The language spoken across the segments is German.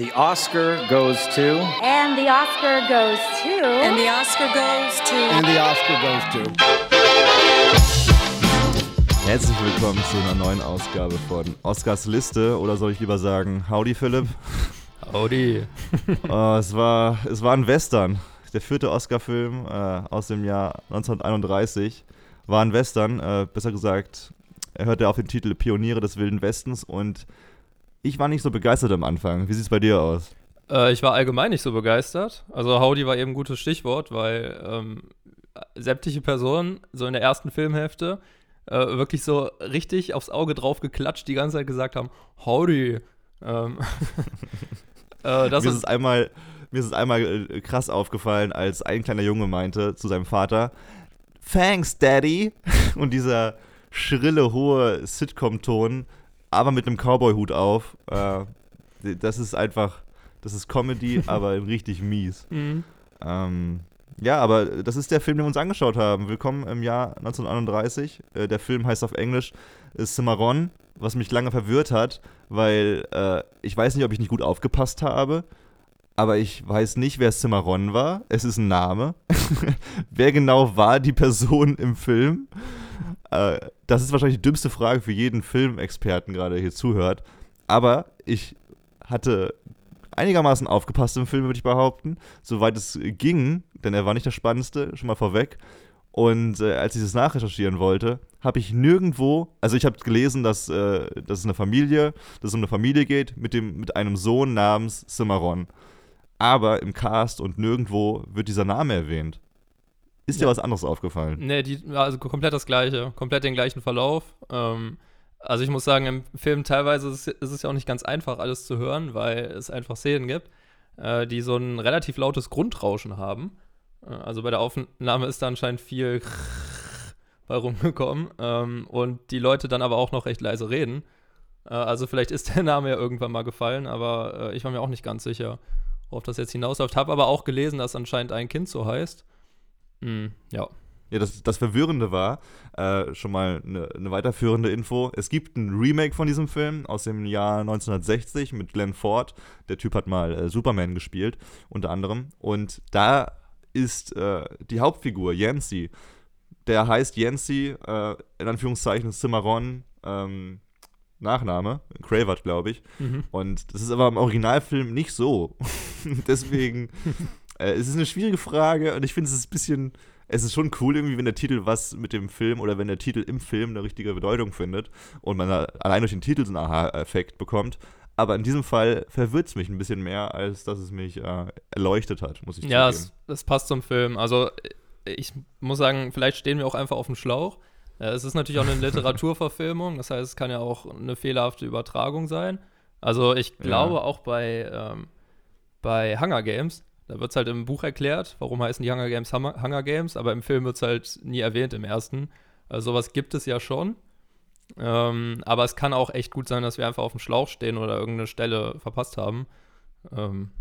the Oscar goes to. And the Oscar goes to. And the Oscar goes to. And the Oscar goes to. Herzlich willkommen zu einer neuen Ausgabe von Oscars Liste oder soll ich lieber sagen, Howdy Philipp? Howdy. uh, es, war, es war ein Western. Der vierte Oscar-Film äh, aus dem Jahr 1931 war ein Western. Äh, besser gesagt, er hörte auf den Titel Pioniere des Wilden Westens und ich war nicht so begeistert am Anfang. Wie sieht es bei dir aus? Äh, ich war allgemein nicht so begeistert. Also Howdy war eben ein gutes Stichwort, weil ähm, sämtliche Personen so in der ersten Filmhälfte äh, wirklich so richtig aufs Auge drauf geklatscht, die ganze Zeit gesagt haben, Howdy. Ähm, äh, das mir ist es einmal, mir ist es einmal äh, krass aufgefallen, als ein kleiner Junge meinte zu seinem Vater, Thanks, Daddy. Und dieser schrille, hohe Sitcom-Ton, aber mit einem Cowboy-Hut auf. Äh, das ist einfach, das ist Comedy, aber richtig mies. Mhm. Ähm, ja, aber das ist der Film, den wir uns angeschaut haben. Willkommen im Jahr 1931. Äh, der Film heißt auf Englisch Cimarron, was mich lange verwirrt hat, weil äh, ich weiß nicht, ob ich nicht gut aufgepasst habe aber ich weiß nicht, wer Cimarron war. Es ist ein Name. wer genau war die Person im Film? Äh, das ist wahrscheinlich die dümmste Frage für jeden Filmexperten gerade hier zuhört. Aber ich hatte einigermaßen aufgepasst im Film, würde ich behaupten, soweit es ging, denn er war nicht der spannendste, schon mal vorweg. Und äh, als ich das nachrecherchieren wollte, habe ich nirgendwo, also ich habe gelesen, dass, äh, dass es eine Familie, dass es um eine Familie geht mit, dem, mit einem Sohn namens Cimarron aber im Cast und nirgendwo wird dieser Name erwähnt. Ist ja. dir was anderes aufgefallen? Nee, die, also komplett das gleiche, komplett den gleichen Verlauf. Ähm, also ich muss sagen, im Film teilweise ist, ist, es ja auch nicht ganz einfach, alles zu hören, weil es einfach Szenen gibt, äh, die so ein relativ lautes Grundrauschen haben. Äh, also bei der Aufnahme ist da anscheinend viel bei rumgekommen ähm, und die Leute dann aber auch noch recht leise reden. Äh, also vielleicht ist der Name ja irgendwann mal gefallen, aber äh, ich war mir auch nicht ganz sicher worauf das jetzt hinausläuft. Habe aber auch gelesen, dass anscheinend ein Kind so heißt. Hm, ja. Ja, das, das Verwirrende war, äh, schon mal eine, eine, weiterführende Info. Es gibt ein Remake von diesem Film aus dem Jahr 1960 mit Glenn Ford. Der Typ hat mal äh, Superman gespielt, unter anderem. Und da ist äh, die Hauptfigur, Yancy. Der heißt Yancy, äh, in Anführungszeichen Cimarron, ähm, Nachname, Cravert, glaube ich. Mhm. Und das ist aber im Originalfilm nicht so. Deswegen, äh, es ist eine schwierige Frage und ich finde es ist ein bisschen, es ist schon cool irgendwie, wenn der Titel was mit dem Film oder wenn der Titel im Film eine richtige Bedeutung findet und man allein durch den Titel so einen Aha-Effekt bekommt. Aber in diesem Fall verwirrt es mich ein bisschen mehr, als dass es mich äh, erleuchtet hat, muss ich sagen. Ja, es, das passt zum Film. Also ich muss sagen, vielleicht stehen wir auch einfach auf dem Schlauch. Ja, es ist natürlich auch eine Literaturverfilmung, das heißt, es kann ja auch eine fehlerhafte Übertragung sein. Also ich glaube ja. auch bei, ähm, bei Hunger Games, da wird es halt im Buch erklärt, warum heißen die Hunger Games Hunger Games, aber im Film wird es halt nie erwähnt im ersten. Also sowas gibt es ja schon. Ähm, aber es kann auch echt gut sein, dass wir einfach auf dem Schlauch stehen oder irgendeine Stelle verpasst haben. Ähm,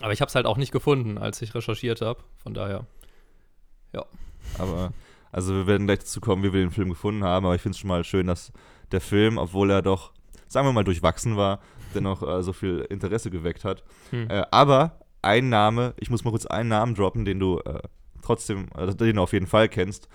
aber ich habe es halt auch nicht gefunden, als ich recherchiert habe. Von daher, ja. Aber also wir werden gleich dazu kommen, wie wir den Film gefunden haben, aber ich finde es schon mal schön, dass der Film, obwohl er doch, sagen wir mal, durchwachsen war, dennoch äh, so viel Interesse geweckt hat. Hm. Äh, aber ein Name, ich muss mal kurz einen Namen droppen, den du äh, trotzdem, also den du auf jeden Fall kennst,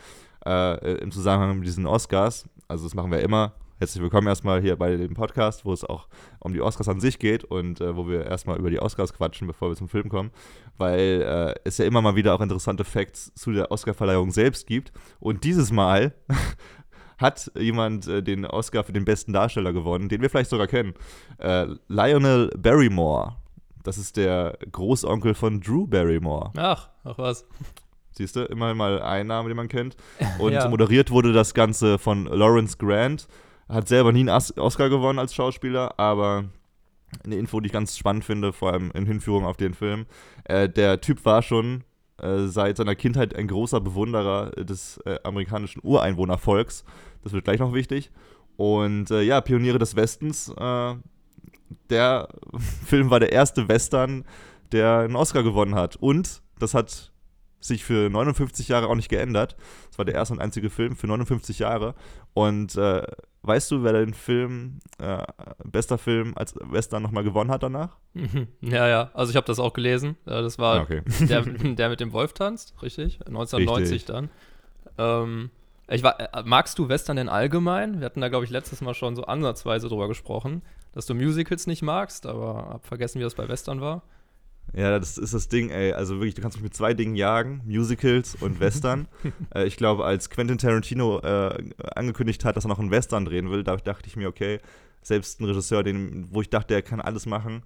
äh, im Zusammenhang mit diesen Oscars. Also das machen wir immer, Herzlich willkommen erstmal hier bei dem Podcast, wo es auch um die Oscars an sich geht und äh, wo wir erstmal über die Oscars quatschen, bevor wir zum Film kommen, weil äh, es ja immer mal wieder auch interessante Facts zu der Oscarverleihung selbst gibt. Und dieses Mal hat jemand äh, den Oscar für den besten Darsteller gewonnen, den wir vielleicht sogar kennen. Äh, Lionel Barrymore. Das ist der Großonkel von Drew Barrymore. Ach, ach was. Siehst du, immerhin mal ein Name, den man kennt. Und ja. moderiert wurde das Ganze von Lawrence Grant. Hat selber nie einen Oscar gewonnen als Schauspieler, aber eine Info, die ich ganz spannend finde, vor allem in Hinführung auf den Film. Äh, der Typ war schon äh, seit seiner Kindheit ein großer Bewunderer des äh, amerikanischen Ureinwohnervolks. Das wird gleich noch wichtig. Und äh, ja, Pioniere des Westens. Äh, der Film war der erste Western, der einen Oscar gewonnen hat. Und das hat sich für 59 Jahre auch nicht geändert. Das war der erste und einzige Film für 59 Jahre. Und äh, weißt du, wer den Film, äh, bester Film als Western nochmal gewonnen hat danach? Ja, ja, also ich habe das auch gelesen. Das war Ah, okay. der, der mit dem Wolf tanzt, richtig? 1990 Richtig. dann. Ähm, ich war, äh, magst du Western denn allgemein? Wir hatten da, glaube ich, letztes Mal schon so ansatzweise drüber gesprochen, dass du Musicals nicht magst, aber hab vergessen, wie das bei Western war. Ja, das ist das Ding, ey. Also wirklich, du kannst mich mit zwei Dingen jagen: Musicals und Western. äh, ich glaube, als Quentin Tarantino äh, angekündigt hat, dass er noch einen Western drehen will, da dachte ich mir, okay, selbst ein Regisseur, den, wo ich dachte, der kann alles machen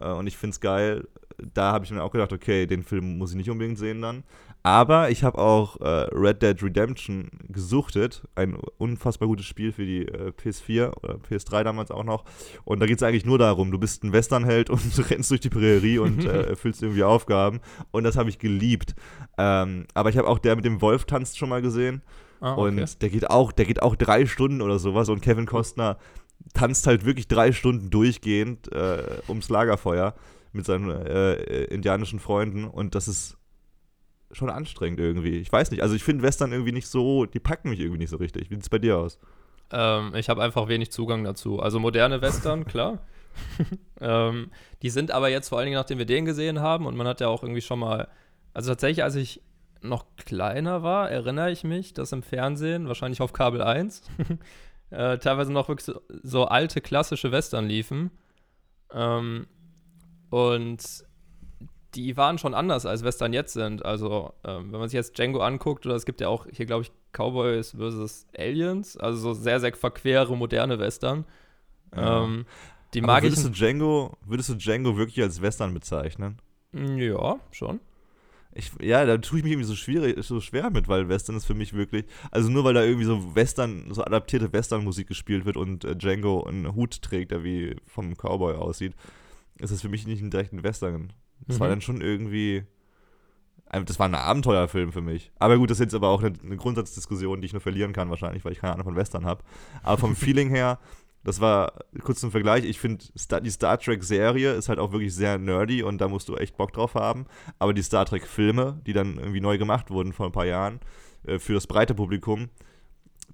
äh, und ich finde es geil, da habe ich mir auch gedacht, okay, den Film muss ich nicht unbedingt sehen dann. Aber ich habe auch äh, Red Dead Redemption gesuchtet, ein unfassbar gutes Spiel für die äh, PS4 oder PS3 damals auch noch. Und da geht es eigentlich nur darum, du bist ein Westernheld und du rennst durch die Prärie und äh, erfüllst irgendwie Aufgaben. Und das habe ich geliebt. Ähm, aber ich habe auch der mit dem Wolf tanzt schon mal gesehen. Ah, okay. Und der geht auch, der geht auch drei Stunden oder sowas. Und Kevin Costner tanzt halt wirklich drei Stunden durchgehend äh, ums Lagerfeuer mit seinen äh, äh, indianischen Freunden. Und das ist schon anstrengend irgendwie. Ich weiß nicht. Also ich finde Western irgendwie nicht so, die packen mich irgendwie nicht so richtig. Wie sieht es bei dir aus? Ähm, ich habe einfach wenig Zugang dazu. Also moderne Western, klar. ähm, die sind aber jetzt vor allen Dingen, nachdem wir den gesehen haben, und man hat ja auch irgendwie schon mal, also tatsächlich, als ich noch kleiner war, erinnere ich mich, dass im Fernsehen, wahrscheinlich auf Kabel 1, äh, teilweise noch wirklich so, so alte klassische Western liefen. Ähm, und die waren schon anders, als Western jetzt sind. Also, ähm, wenn man sich jetzt Django anguckt, oder es gibt ja auch hier, glaube ich, Cowboys vs. Aliens, also so sehr, sehr verquere, moderne Western. Ja. Ähm, die mag ich. würdest du Django, würdest du Django wirklich als Western bezeichnen? Ja, schon. Ich, ja, da tue ich mich irgendwie so schwierig, so schwer mit, weil Western ist für mich wirklich, also nur weil da irgendwie so Western, so adaptierte Western-Musik gespielt wird und äh, Django einen Hut trägt, der wie vom Cowboy aussieht, ist das für mich nicht ein direkten Western. Das war Mhm. dann schon irgendwie, das war ein Abenteuerfilm für mich. Aber gut, das ist jetzt aber auch eine, eine Grundsatzdiskussion, die ich nur verlieren kann wahrscheinlich, weil ich keine Ahnung von Western habe. Aber vom Feeling her, das war kurz zum Vergleich, ich finde, die Star Trek-Serie ist halt auch wirklich sehr nerdy und da musst du echt Bock drauf haben. Aber die Star Trek-Filme, die dann irgendwie neu gemacht wurden vor ein paar Jahren, äh, für das breite Publikum,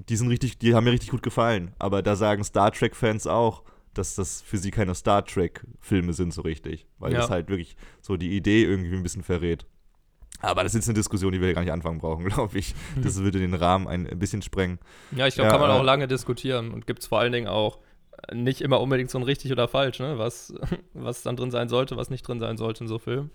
die sind richtig, die haben mir richtig gut gefallen. Aber da sagen Star Trek-Fans auch, dass das für sie keine Star Trek-Filme sind so richtig. Weil Ja. das halt wirklich so die Idee irgendwie ein bisschen verrät. Aber das ist eine Diskussion, die wir hier gar nicht anfangen brauchen, glaube ich. Das würde den Rahmen ein bisschen sprengen. Ja, ich glaube, Ja, kann man äh, auch lange diskutieren und gibt es vor allen Dingen auch nicht immer unbedingt so ein richtig oder falsch, ne? Was, was dann drin sein sollte, was nicht drin sein sollte in so Filmen.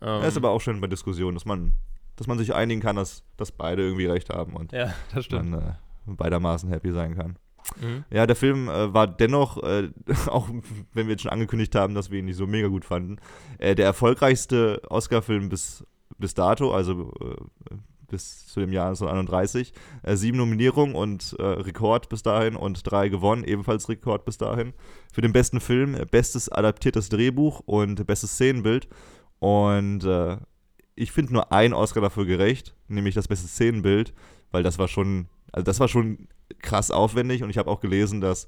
Ähm, Ja, ist aber auch schön bei Diskussionen, dass man, dass man sich einigen kann, dass, dass beide irgendwie recht haben und ja, das stimmt. man äh, beidermaßen happy sein kann. Mhm. Ja, der Film äh, war dennoch, äh, auch wenn wir jetzt schon angekündigt haben, dass wir ihn nicht so mega gut fanden, äh, der erfolgreichste Oscar-Film bis, bis dato, also äh, bis zu dem Jahr 1931. Äh, sieben Nominierungen und äh, Rekord bis dahin und drei gewonnen, ebenfalls Rekord bis dahin. Für den besten Film, bestes adaptiertes Drehbuch und bestes Szenenbild. Und ich finde nur ein Oscar dafür gerecht, nämlich das beste Szenenbild, weil das war schon, also das war schon krass aufwendig und ich habe auch gelesen, dass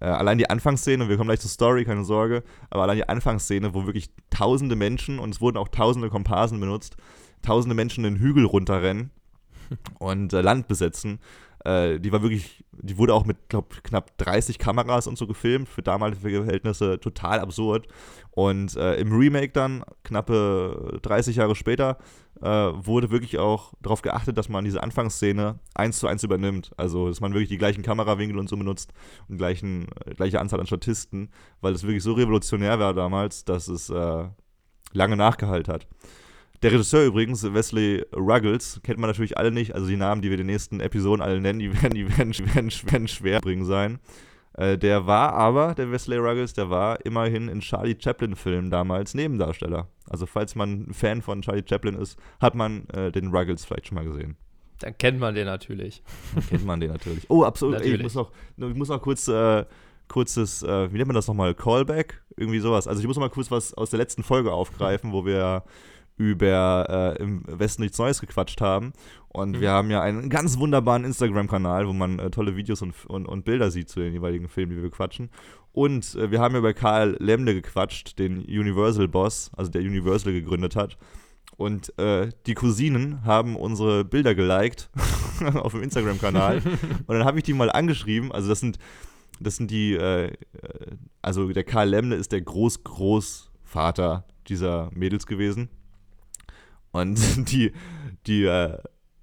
äh, allein die Anfangsszene, wir kommen gleich zur Story, keine Sorge, aber allein die Anfangsszene, wo wirklich tausende Menschen, und es wurden auch tausende Komparsen benutzt, tausende Menschen den Hügel runterrennen und äh, Land besetzen, äh, die war wirklich, die wurde auch mit, glaube knapp 30 Kameras und so gefilmt, für damalige Verhältnisse total absurd. Und äh, im Remake dann, knappe 30 Jahre später, äh, wurde wirklich auch darauf geachtet, dass man diese Anfangsszene eins zu eins übernimmt. Also, dass man wirklich die gleichen Kamerawinkel und so benutzt und gleichen, gleiche Anzahl an Statisten, weil es wirklich so revolutionär war damals, dass es äh, lange nachgehalten hat. Der Regisseur übrigens, Wesley Ruggles, kennt man natürlich alle nicht. Also die Namen, die wir in den nächsten Episoden alle nennen, die werden, die werden, werden, werden schwer bringen sein. Äh, der war aber, der Wesley Ruggles, der war immerhin in Charlie Chaplin-Filmen damals Nebendarsteller. Also falls man ein Fan von Charlie Chaplin ist, hat man äh, den Ruggles vielleicht schon mal gesehen. Dann kennt man den natürlich. Dann kennt man den natürlich. Oh, absolut. Ey, ich, Natürlich. muss noch, ich muss noch kurz, äh, kurzes, äh, wie nennt man das nochmal? Callback? Irgendwie sowas. Also ich muss noch mal kurz was aus der letzten Folge aufgreifen, wo wir über äh, im Westen nichts Neues gequatscht haben. Und Mhm. wir haben ja einen ganz wunderbaren Instagram-Kanal, wo man äh, tolle Videos und, und, und Bilder sieht zu den jeweiligen Filmen, die wir quatschen. Und äh, wir haben ja über Karl Lemle gequatscht, den Universal-Boss, also der Universal gegründet hat. Und äh, die Cousinen haben unsere Bilder geliked auf dem Instagram-Kanal. und dann habe ich die mal angeschrieben. Also das sind, das sind die, äh, also der Karl Lemne ist der Groß-Großvater dieser Mädels gewesen. Und die, die äh,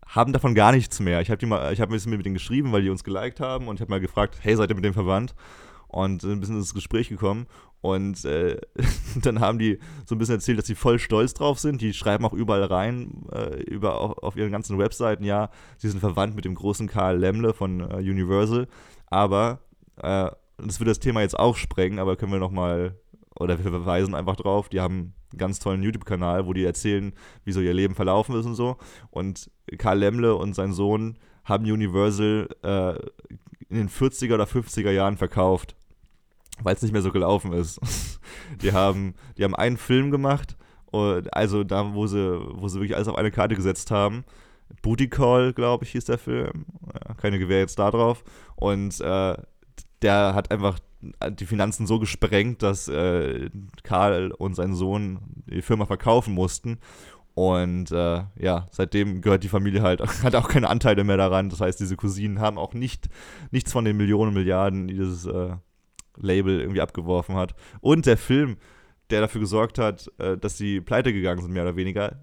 haben davon gar nichts mehr. Ich habe habe ein bisschen mit denen geschrieben, weil die uns geliked haben und ich habe mal gefragt, hey, seid ihr mit dem verwandt? Und ein bisschen ins Gespräch gekommen. Und äh, dann haben die so ein bisschen erzählt, dass sie voll stolz drauf sind. Die schreiben auch überall rein, äh, über, auf, auf, ihren ganzen Webseiten, ja, sie sind verwandt mit dem großen Karl Lemle von äh, Universal. Aber, äh, das wird das Thema jetzt auch sprengen, aber können wir nochmal, oder wir verweisen einfach drauf, die haben einen ganz tollen YouTube-Kanal, wo die erzählen, wie so ihr Leben verlaufen ist und so. Und Karl Lemle und sein Sohn haben Universal äh, in den 40er oder 50er Jahren verkauft weil es nicht mehr so gelaufen ist. die haben, die haben einen Film gemacht, also da, wo sie, wo sie wirklich alles auf eine Karte gesetzt haben. Booty Call, glaube ich, hieß der Film. keine Gewehr jetzt da drauf. Und äh, der hat einfach die Finanzen so gesprengt, dass äh, Karl und sein Sohn die Firma verkaufen mussten. Und äh, ja, seitdem gehört die Familie halt, hat auch keine Anteile mehr daran. Das heißt, diese Cousinen haben auch nicht, nichts von den Millionen, Milliarden, die dieses äh, Label irgendwie abgeworfen hat. Und der Film, der dafür gesorgt hat, äh, dass sie pleite gegangen sind, mehr oder weniger.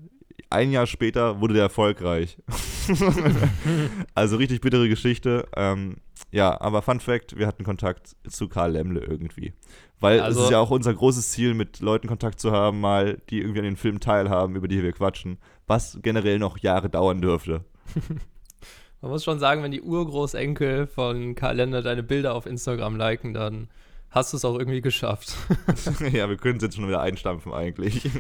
Ein Jahr später wurde der erfolgreich. also richtig bittere Geschichte. Ähm, ja, aber Fun Fact: Wir hatten Kontakt zu Karl Lemle irgendwie. Weil also, es ist ja auch unser großes Ziel, mit Leuten Kontakt zu haben, mal, die irgendwie an den Filmen teilhaben, über die wir quatschen. Was generell noch Jahre dauern dürfte. Man muss schon sagen, wenn die Urgroßenkel von Kalender deine Bilder auf Instagram liken, dann hast du es auch irgendwie geschafft. ja, wir können es jetzt schon wieder einstampfen eigentlich.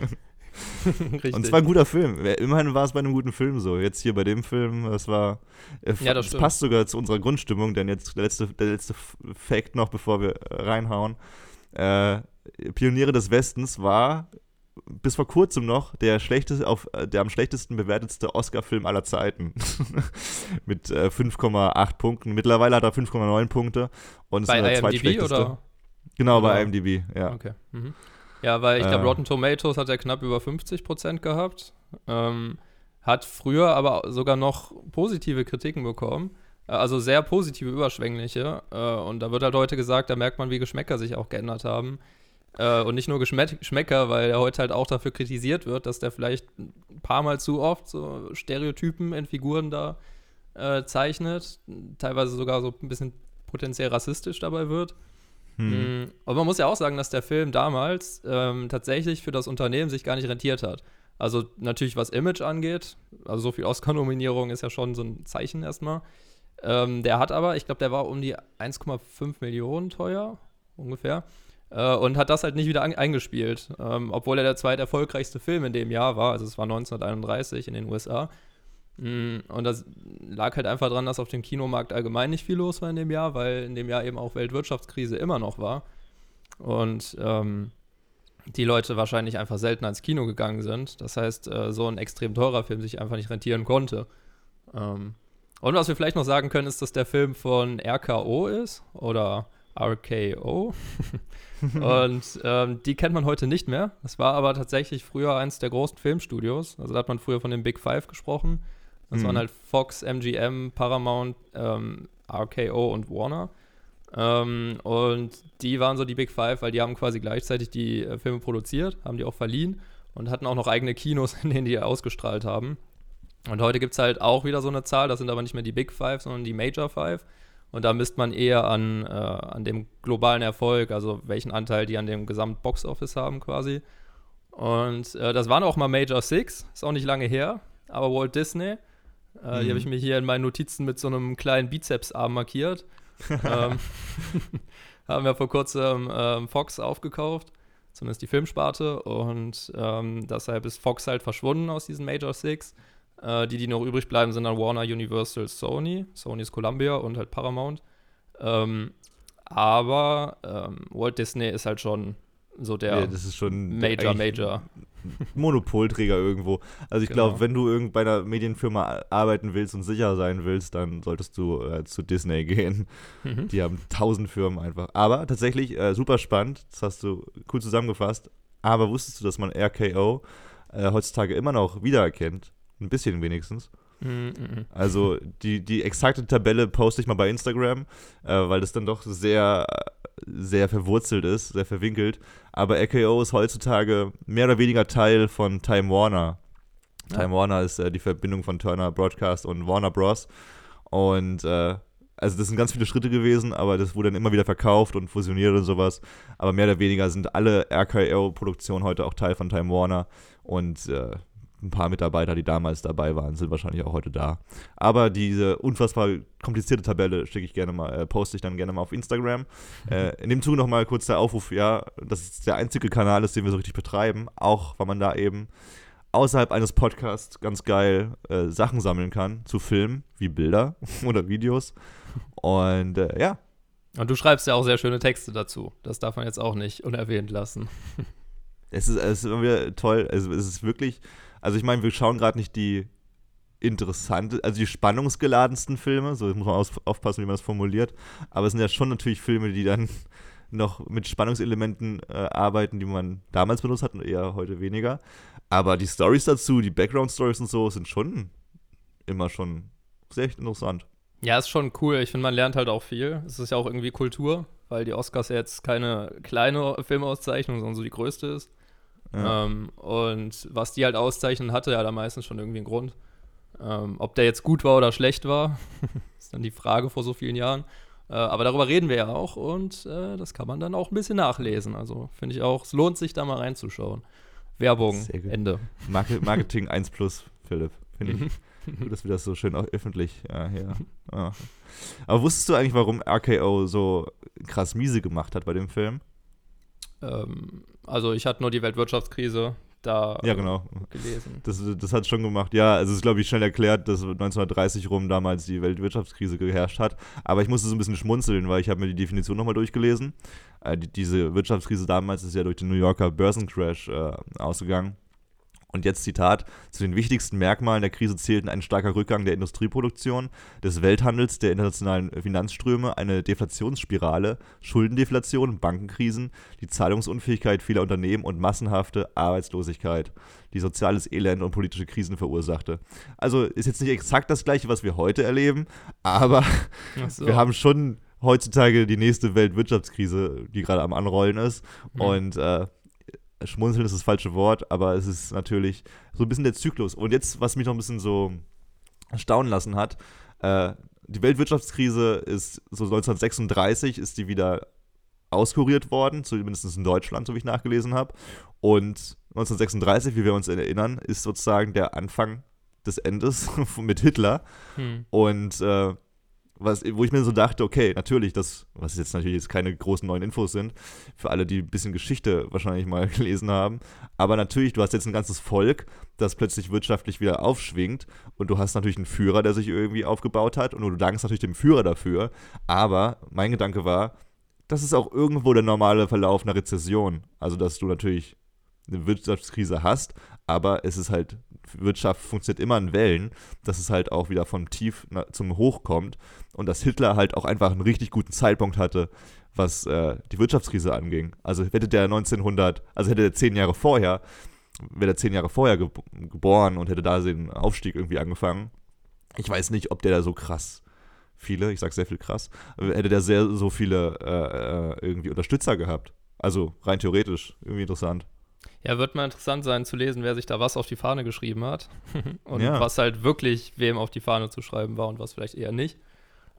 Und es war ein guter Film. Immerhin war es bei einem guten Film so. Jetzt hier bei dem Film, es war. Äh, ja, das passt sogar zu unserer Grundstimmung, denn jetzt der letzte, der letzte Fact noch, bevor wir reinhauen. Äh, Pioniere des Westens war bis vor kurzem noch der schlechteste, auf, äh, der am schlechtesten bewertetste Oscar-Film aller Zeiten. Mit äh, 5,8 Punkten. Mittlerweile hat er 5,9 Punkte und bei ist der zweitschlechteste. Oder? Genau, oder? bei IMDb, ja. Okay. Mhm. Ja, weil ich glaube, äh. Rotten Tomatoes hat er knapp über 50 Prozent gehabt. Ähm, hat früher aber sogar noch positive Kritiken bekommen. Äh, also sehr positive, überschwängliche. Äh, und da wird halt heute gesagt, da merkt man, wie Geschmäcker sich auch geändert haben. Äh, und nicht nur Geschmäcker, weil er heute halt auch dafür kritisiert wird, dass der vielleicht ein paar Mal zu oft so Stereotypen in Figuren da äh, zeichnet, teilweise sogar so ein bisschen potenziell rassistisch dabei wird. Hm. Aber man muss ja auch sagen, dass der Film damals ähm, tatsächlich für das Unternehmen sich gar nicht rentiert hat. Also natürlich, was Image angeht, also so viel Oscar-Nominierung ist ja schon so ein Zeichen erstmal. Ähm, der hat aber, ich glaube, der war um die 1,5 Millionen teuer, ungefähr. Äh, und hat das halt nicht wieder eingespielt, ähm, obwohl er der zweiterfolgreichste Film in dem Jahr war. Also es war 1931 in den USA. Mm, und das lag halt einfach daran, dass auf dem Kinomarkt allgemein nicht viel los war in dem Jahr, weil in dem Jahr eben auch Weltwirtschaftskrise immer noch war. Und ähm, die Leute wahrscheinlich einfach selten ans Kino gegangen sind. Das heißt, äh, so ein extrem teurer Film sich einfach nicht rentieren konnte. Ähm, und was wir vielleicht noch sagen können, ist, dass der Film von RKO ist oder RKO. und ähm, die kennt man heute nicht mehr. Das war aber tatsächlich früher eins der großen Filmstudios. Also da hat man früher von den Big Five gesprochen. Das mhm. waren halt Fox, MGM, Paramount, ähm, RKO und Warner. Ähm, und die waren so die Big Five, weil die haben quasi gleichzeitig die äh, Filme produziert, haben die auch verliehen und hatten auch noch eigene Kinos, in denen die ausgestrahlt haben. Und heute gibt es halt auch wieder so eine Zahl, das sind aber nicht mehr die Big Five, sondern die Major Five. Und da misst man eher an, äh, an dem globalen Erfolg, also welchen Anteil die an dem Gesamt-Box-Office haben quasi. Und äh, das waren auch mal Major Six, ist auch nicht lange her, aber Walt Disney, äh, mhm. die habe ich mir hier in meinen Notizen mit so einem kleinen Bizepsarm markiert. ähm, haben wir vor kurzem ähm, Fox aufgekauft, zumindest die Filmsparte. Und ähm, deshalb ist Fox halt verschwunden aus diesen Major Six. Äh, die, die noch übrig bleiben, sind dann Warner, Universal, Sony. Sony ist Columbia und halt Paramount. Ähm, aber ähm, Walt Disney ist halt schon so der ja, das ist schon Major, Major. Monopolträger irgendwo. Also ich genau. glaube, wenn du irgend bei einer Medienfirma arbeiten willst und sicher sein willst, dann solltest du äh, zu Disney gehen. Mhm. Die haben tausend Firmen einfach. Aber tatsächlich äh, super spannend, das hast du cool zusammengefasst. Aber wusstest du, dass man RKO äh, heutzutage immer noch wiedererkennt. Ein bisschen wenigstens. Mhm, mhm. Also die, die exakte Tabelle poste ich mal bei Instagram, äh, weil das dann doch sehr, sehr verwurzelt ist, sehr verwinkelt. Aber RKO ist heutzutage mehr oder weniger Teil von Time Warner. Ja. Time Warner ist äh, die Verbindung von Turner Broadcast und Warner Bros. Und äh, also das sind ganz viele Schritte gewesen, aber das wurde dann immer wieder verkauft und fusioniert und sowas. Aber mehr oder weniger sind alle RKO-Produktionen heute auch Teil von Time Warner. Und äh, ein paar Mitarbeiter, die damals dabei waren, sind wahrscheinlich auch heute da. Aber diese unfassbar komplizierte Tabelle schicke ich gerne mal, äh, poste ich dann gerne mal auf Instagram. Äh, in dem Zuge nochmal kurz der Aufruf, ja, das ist der einzige Kanal ist, den wir so richtig betreiben, auch weil man da eben außerhalb eines Podcasts ganz geil äh, Sachen sammeln kann zu Filmen, wie Bilder oder Videos. Und äh, ja, Und du schreibst ja auch sehr schöne Texte dazu. Das darf man jetzt auch nicht unerwähnt lassen. es ist, es ist immer wieder toll. Also es ist wirklich, also ich meine, wir schauen gerade nicht die interessante, also die spannungsgeladensten Filme, so muss man aufpassen, wie man das formuliert, aber es sind ja schon natürlich Filme, die dann noch mit Spannungselementen äh, arbeiten, die man damals benutzt hat und eher heute weniger. Aber die Stories dazu, die Background-Stories und so, sind schon immer schon sehr interessant. Ja, ist schon cool. Ich finde, man lernt halt auch viel. Es ist ja auch irgendwie Kultur, weil die Oscars ja jetzt keine kleine Filmauszeichnung, sondern so die größte ist. Ja. Ähm, und was die halt auszeichnen, hatte ja da meistens schon irgendwie einen Grund. Ähm, ob der jetzt gut war oder schlecht war, ist dann die Frage vor so vielen Jahren. Äh, aber darüber reden wir ja auch und äh, das kann man dann auch ein bisschen nachlesen. Also finde ich auch, es lohnt sich da mal reinzuschauen. Werbung. Ende. Marke- Marketing 1 plus, Philipp. Finde ich. Gut, dass wir das so schön auch öffentlich ja, hier. Ja. Aber wusstest du eigentlich, warum RKO so krass miese gemacht hat bei dem Film? Ähm, also ich hatte nur die Weltwirtschaftskrise da Ja, genau. gelesen. Das, das hat schon gemacht. Ja, also es ist, glaube ich, schnell erklärt, dass 1930 rum damals die Weltwirtschaftskrise geherrscht hat. Aber ich musste so ein bisschen schmunzeln, weil ich habe mir die Definition nochmal durchgelesen. Äh, die, diese Wirtschaftskrise damals ist ja durch den New Yorker Börsencrash äh, ausgegangen. Und jetzt Zitat, zu den wichtigsten Merkmalen der Krise zählten ein starker Rückgang der Industrieproduktion, des Welthandels, der internationalen Finanzströme, eine Deflationsspirale, Schuldendeflation, Bankenkrisen, die Zahlungsunfähigkeit vieler Unternehmen und massenhafte Arbeitslosigkeit, die soziales Elend und politische Krisen verursachte. Also ist jetzt nicht exakt das gleiche, was wir heute erleben, aber so. wir haben schon heutzutage die nächste Weltwirtschaftskrise, die gerade am Anrollen ist. Mhm. Und äh, schmunzeln ist das falsche Wort, aber es ist natürlich so ein bisschen der Zyklus. Und jetzt, was mich noch ein bisschen so erstaunen lassen hat, äh, die Weltwirtschaftskrise ist so 1936 ist die wieder auskuriert worden, zumindest in Deutschland, so wie ich nachgelesen habe. Und 1936, wie wir uns erinnern, ist sozusagen der Anfang des Endes mit Hitler. Hm. Und äh, was, wo ich mir so dachte, okay, natürlich, das, was jetzt natürlich jetzt keine großen neuen Infos sind, für alle, die ein bisschen Geschichte wahrscheinlich mal gelesen haben, aber natürlich, du hast jetzt ein ganzes Volk, das plötzlich wirtschaftlich wieder aufschwingt. Und du hast natürlich einen Führer, der sich irgendwie aufgebaut hat. Und du dankst natürlich dem Führer dafür, aber mein Gedanke war, das ist auch irgendwo der normale Verlauf einer Rezession, also dass du natürlich eine Wirtschaftskrise hast, aber es ist halt, Wirtschaft funktioniert immer in Wellen, dass es halt auch wieder vom Tief zum Hoch kommt und dass Hitler halt auch einfach einen richtig guten Zeitpunkt hatte, was äh, die Wirtschaftskrise anging. Also hätte der 1900, also hätte der zehn Jahre vorher, wäre der zehn Jahre vorher ge geboren und hätte da den Aufstieg irgendwie angefangen. Ich weiß nicht, ob der da so krass viele, ich sag sehr viel krass, hätte der sehr so viele äh, äh, irgendwie Unterstützer gehabt. Also rein theoretisch, irgendwie interessant. Ja, wird mal interessant sein zu lesen, wer sich da was auf die Fahne geschrieben hat. und Ja. was halt wirklich wem auf die Fahne zu schreiben war und was vielleicht eher nicht.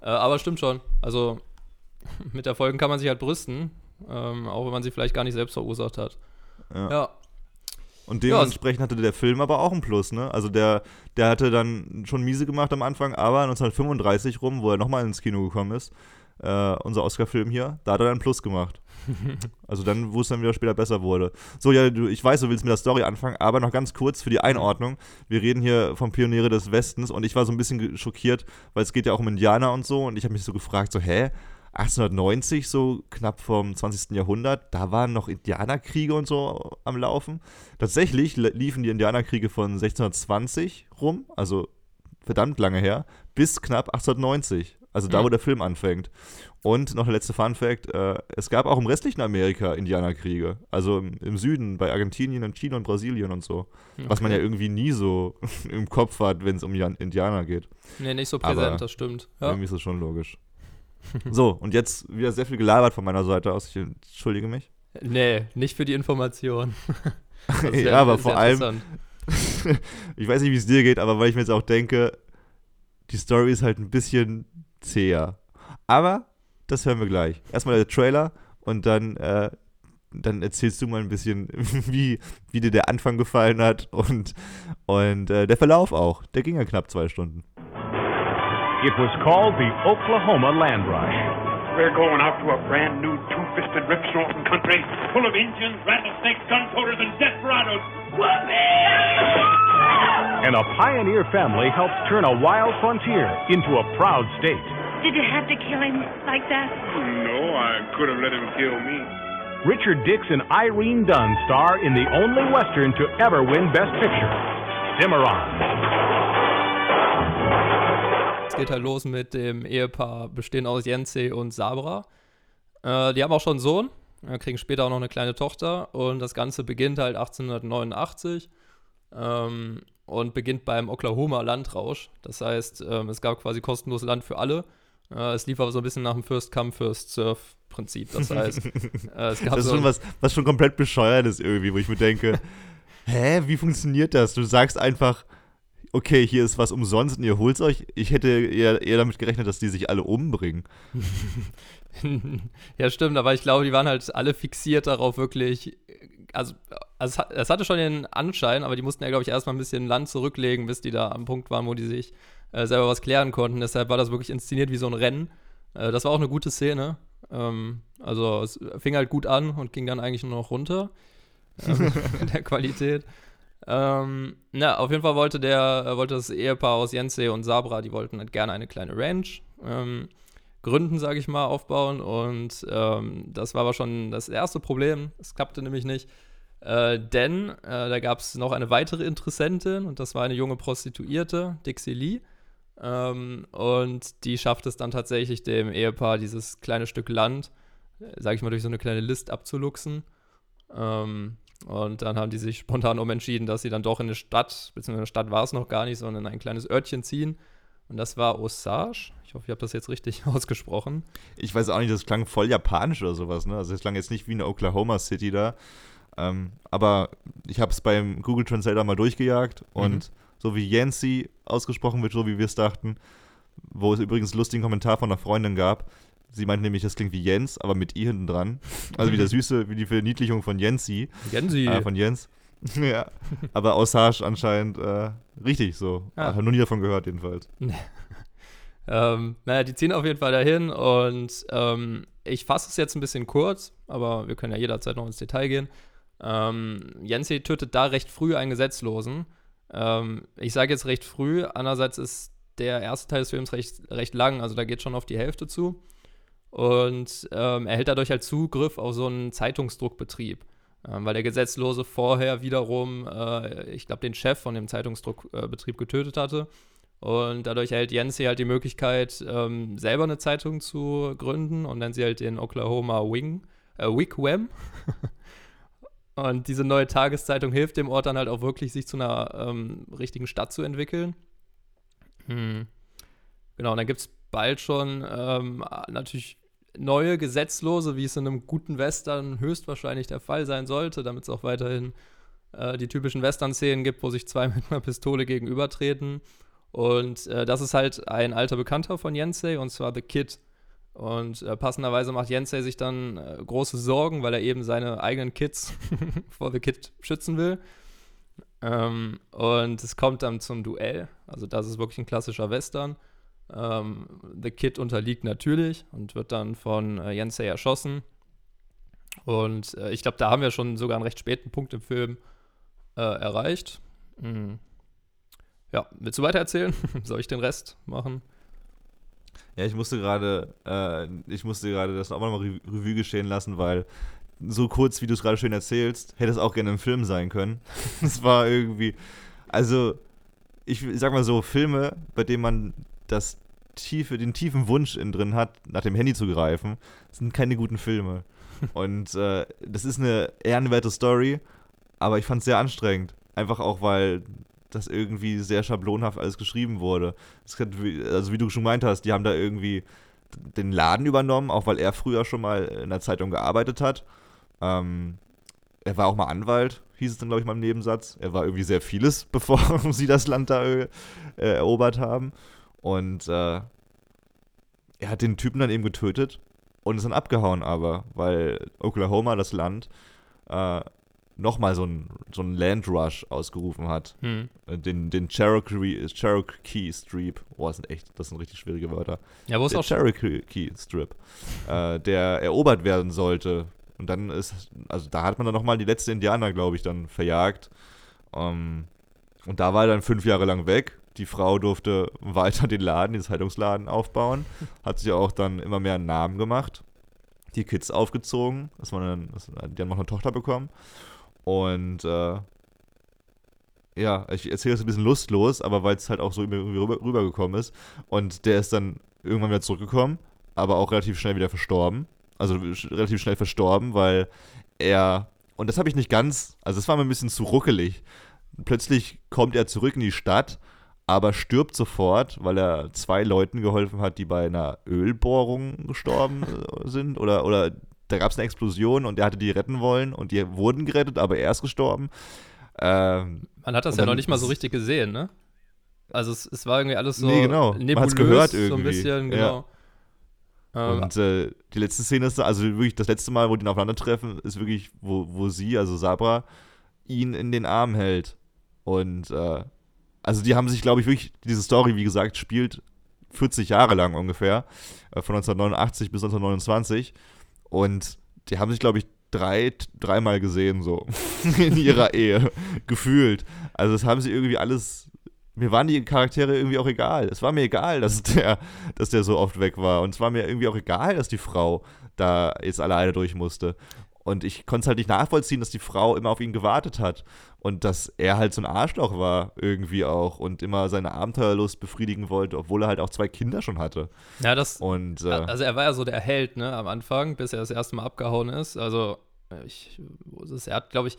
Äh, aber stimmt schon. Also mit Erfolgen kann man sich halt brüsten, ähm, auch wenn man sie vielleicht gar nicht selbst verursacht hat. Ja. Ja. Und dementsprechend hatte der Film aber auch einen Plus, ne? Also der, der hatte dann schon miese gemacht am Anfang, aber 1935 rum, wo er nochmal ins Kino gekommen ist, äh, unser Oscar-Film hier, da hat er dann einen Plus gemacht. also dann, wo es dann wieder später besser wurde. So, ja, du, ich weiß, du willst mit der Story anfangen, aber noch ganz kurz für die Einordnung. Wir reden hier vom Pioniere des Westens und ich war so ein bisschen schockiert, weil es geht ja auch um Indianer und so und ich habe mich so gefragt, so, hä? 1890, so knapp vom 20. Jahrhundert, da waren noch Indianerkriege und so am Laufen. Tatsächlich li- liefen die Indianerkriege von 1620 rum, also verdammt lange her, bis knapp 1890. Also da, Mhm. wo der Film anfängt. Und noch der letzte Fun Fact: äh, Es gab auch im restlichen Amerika Indianerkriege. Also im, im Süden, bei Argentinien und China und Brasilien und so. Was man ja irgendwie nie so im Kopf hat, wenn es um Indianer geht. Nee, nicht so Aber präsent, das stimmt. Ja. Irgendwie ist das schon logisch. so, und jetzt wieder sehr viel gelabert von meiner Seite aus. Ich entschuldige mich. Nee, nicht für die Information. Ja, aber vor allem, ich weiß nicht, wie es dir geht, aber weil ich mir jetzt auch denke, die Story ist halt ein bisschen zäher. Aber das hören wir gleich. Erstmal der Trailer und dann, äh, dann erzählst du mal ein bisschen, wie, wie dir der Anfang gefallen hat und, und äh, der Verlauf auch. Der ging ja knapp zwei Stunden. It was called the Oklahoma Land Rush. We're going out to a brand new two-fisted rip-snorting country full of Indians, rattlesnakes, gun toters, and desperados. And a pioneer family helps turn a wild frontier into a proud state. Did you have to kill him like that? No, I could have let him kill me. Richard Dix and Irene Dunn star in the only Western to ever win Best Picture, Cimarron. Es geht halt los mit dem Ehepaar, bestehend aus Jensei und Sabra. Äh, die haben auch schon einen Sohn, kriegen später auch noch eine kleine Tochter und das Ganze beginnt halt 1889 ähm, und beginnt beim Oklahoma Landrausch. Das heißt, ähm, es gab quasi kostenlos Land für alle. Äh, es lief aber so ein bisschen nach dem First Come, First Serve Prinzip. Das heißt, äh, es gab Das ist so schon was, was schon komplett bescheuert ist irgendwie, wo ich mir denke, hä, wie funktioniert das? Du sagst einfach, okay, hier ist was umsonst und ihr holt's euch. Ich hätte eher, eher damit gerechnet, dass die sich alle umbringen. ja, stimmt, aber ich glaube, die waren halt alle fixiert darauf, wirklich. Also, also es, hat, es hatte schon den Anschein, aber die mussten ja, glaube ich, erstmal ein bisschen Land zurücklegen, bis die da am Punkt waren, wo die sich äh, selber was klären konnten. Deshalb war das wirklich inszeniert wie so ein Rennen. Äh, das war auch eine gute Szene. Ähm, also, es fing halt gut an und ging dann eigentlich nur noch runter. Ähm, in der Qualität. Ähm, na, auf jeden Fall wollte der, äh, wollte das Ehepaar aus Jensei und Sabra, die wollten halt gerne eine kleine Ranch ähm, gründen, sage ich mal, aufbauen. Und ähm, das war aber schon das erste Problem. Es klappte nämlich nicht. Äh, denn äh, da gab es noch eine weitere Interessentin und das war eine junge Prostituierte, Dixie Lee. Ähm, und die schafft es dann tatsächlich dem Ehepaar dieses kleine Stück Land, äh, sage ich mal, durch so eine kleine List abzuluxen. Ähm, und dann haben die sich spontan umentschieden, dass sie dann doch in eine Stadt, beziehungsweise eine Stadt war es noch gar nicht, sondern in ein kleines Örtchen ziehen. Und das war Osage. Ich hoffe, ich habe das jetzt richtig ausgesprochen. Ich weiß auch nicht, das klang voll japanisch oder sowas, ne? Also es klang jetzt nicht wie eine Oklahoma City da. Ähm, aber ich habe es beim Google Translator mal durchgejagt und so wie Yancy ausgesprochen wird, so wie wir es dachten, wo es übrigens einen lustigen Kommentar von einer Freundin gab. Sie meint nämlich, das klingt wie Jens, aber mit I hinten dran. Also wie der süße, wie die Verniedlichung von Jensi. Gensi. Äh, von Jens. ja. Aber Osage anscheinend äh, richtig so. Ah. Hab noch nie davon gehört, jedenfalls. Ähm, naja, die ziehen auf jeden Fall dahin und ähm, ich fasse es jetzt ein bisschen kurz, aber wir können ja jederzeit noch ins Detail gehen. Ähm, Jensi tötet da recht früh einen Gesetzlosen. Ähm, ich sage jetzt recht früh, andererseits ist der erste Teil des Films recht, recht lang, also da geht schon auf die Hälfte zu. Und ähm, er hält dadurch halt Zugriff auf so einen Zeitungsdruckbetrieb. Ähm, weil der Gesetzlose vorher wiederum, äh, ich glaube, den Chef von dem Zeitungsdruckbetrieb getötet hatte. Und dadurch erhält Yancy halt die Möglichkeit, ähm, selber eine Zeitung zu gründen und nennt sie halt den Oklahoma Wing, äh, Wigwam. und diese neue Tageszeitung hilft dem Ort dann halt auch wirklich, sich zu einer ähm, richtigen Stadt zu entwickeln. Hm. Genau, und dann gibt es bald schon ähm, natürlich neue Gesetzlose, wie es in einem guten Western höchstwahrscheinlich der Fall sein sollte, damit es auch weiterhin äh, die typischen Western-Szenen gibt, wo sich zwei mit einer Pistole gegenübertreten. Und äh, das ist halt ein alter Bekannter von Yensei, und zwar The Kid. Und äh, passenderweise macht Yensei sich dann äh, große Sorgen, weil er eben seine eigenen Kids vor The Kid schützen will. Ähm, und es kommt dann zum Duell. Also das ist wirklich ein klassischer Western. Ähm, The Kid unterliegt natürlich und wird dann von äh, Yensei erschossen. Und äh, ich glaube, da haben wir schon sogar einen recht späten Punkt im Film äh, erreicht. Mhm. Ja, willst du weiter erzählen? Soll ich den Rest machen? Ja, ich musste gerade, äh, ich musste gerade das auch nochmal Rev Revue geschehen lassen, weil so kurz, wie du es gerade schön erzählst, hätte es auch gerne im Film sein können. Es war irgendwie, also ich sag mal so, Filme, bei denen man das tiefe, den tiefen Wunsch in drin hat, nach dem Handy zu greifen, sind keine guten Filme. Und äh, das ist eine ehrenwerte Story, aber ich fand es sehr anstrengend. Einfach auch, weil das irgendwie sehr schablonhaft alles geschrieben wurde. Hat, also wie du schon gemeint hast, die haben da irgendwie den Laden übernommen, auch weil er früher schon mal in der Zeitung gearbeitet hat. Ähm, er war auch mal Anwalt, hieß es dann, glaube ich, mal im Nebensatz. Er war irgendwie sehr vieles, bevor sie das Land da äh, erobert haben. Und äh, er hat den Typen dann eben getötet und ist dann abgehauen, aber, weil Oklahoma, das Land, äh, nochmal so einen so Land Rush ausgerufen hat. Hm. Äh, den, den Cherokee, Cherokee Strip. Oh, das sind echt, das sind richtig schwierige Wörter. Ja, wo ist der auch Cherokee Strip, äh, der erobert werden sollte. Und dann ist, also da hat man dann nochmal die letzte Indianer, glaube ich, dann verjagt. Um, ähm, und da war er dann fünf Jahre lang weg. Die Frau durfte weiter den Laden, den Zeitungsladen aufbauen. Hat sich auch dann immer mehr einen Namen gemacht. Die Kids aufgezogen. Das war dann, das, die haben noch eine Tochter bekommen. Und äh, ja, ich erzähle es ein bisschen lustlos, aber weil es halt auch so irgendwie rüber, rübergekommen ist. Und der ist dann irgendwann wieder zurückgekommen, aber auch relativ schnell wieder verstorben. Also relativ schnell verstorben, weil er, und das habe ich nicht ganz, also es war mir ein bisschen zu ruckelig. Plötzlich kommt er zurück in die Stadt, aber stirbt sofort, weil er zwei Leuten geholfen hat, die bei einer Ölbohrung gestorben äh, sind. Oder, oder da gab es eine Explosion und er hatte die retten wollen und die wurden gerettet, aber er ist gestorben. Ähm, Man hat das ja noch nicht mal so richtig gesehen, ne? Also es, es war irgendwie alles so nee, genau. nebulös, Man hat's gehört irgendwie. so ein bisschen, genau. Ja. Und äh, die letzte Szene ist, also wirklich das letzte Mal, wo die aufeinandertreffen, ist wirklich, wo, wo sie, also Sabra, ihn in den Arm hält. Und äh, also die haben sich, glaube ich, wirklich, diese Story, wie gesagt, spielt 40 Jahre lang ungefähr, äh, von 1989 bis 1929. Und die haben sich, glaube ich, drei, dreimal gesehen, so in ihrer Ehe, gefühlt. Also, das haben sie irgendwie alles. Mir waren die Charaktere irgendwie auch egal. Es war mir egal, dass der, dass der so oft weg war. Und es war mir irgendwie auch egal, dass die Frau da jetzt alleine durch musste. Und ich konnte es halt nicht nachvollziehen, dass die Frau immer auf ihn gewartet hat. Und dass er halt so ein Arschloch war, irgendwie auch. Und immer seine Abenteuerlust befriedigen wollte, obwohl er halt auch zwei Kinder schon hatte. Ja, das. Und, äh, also, er war ja so der Held, ne, am Anfang, bis er das erste Mal abgehauen ist. Also, ich, er hat, glaube ich,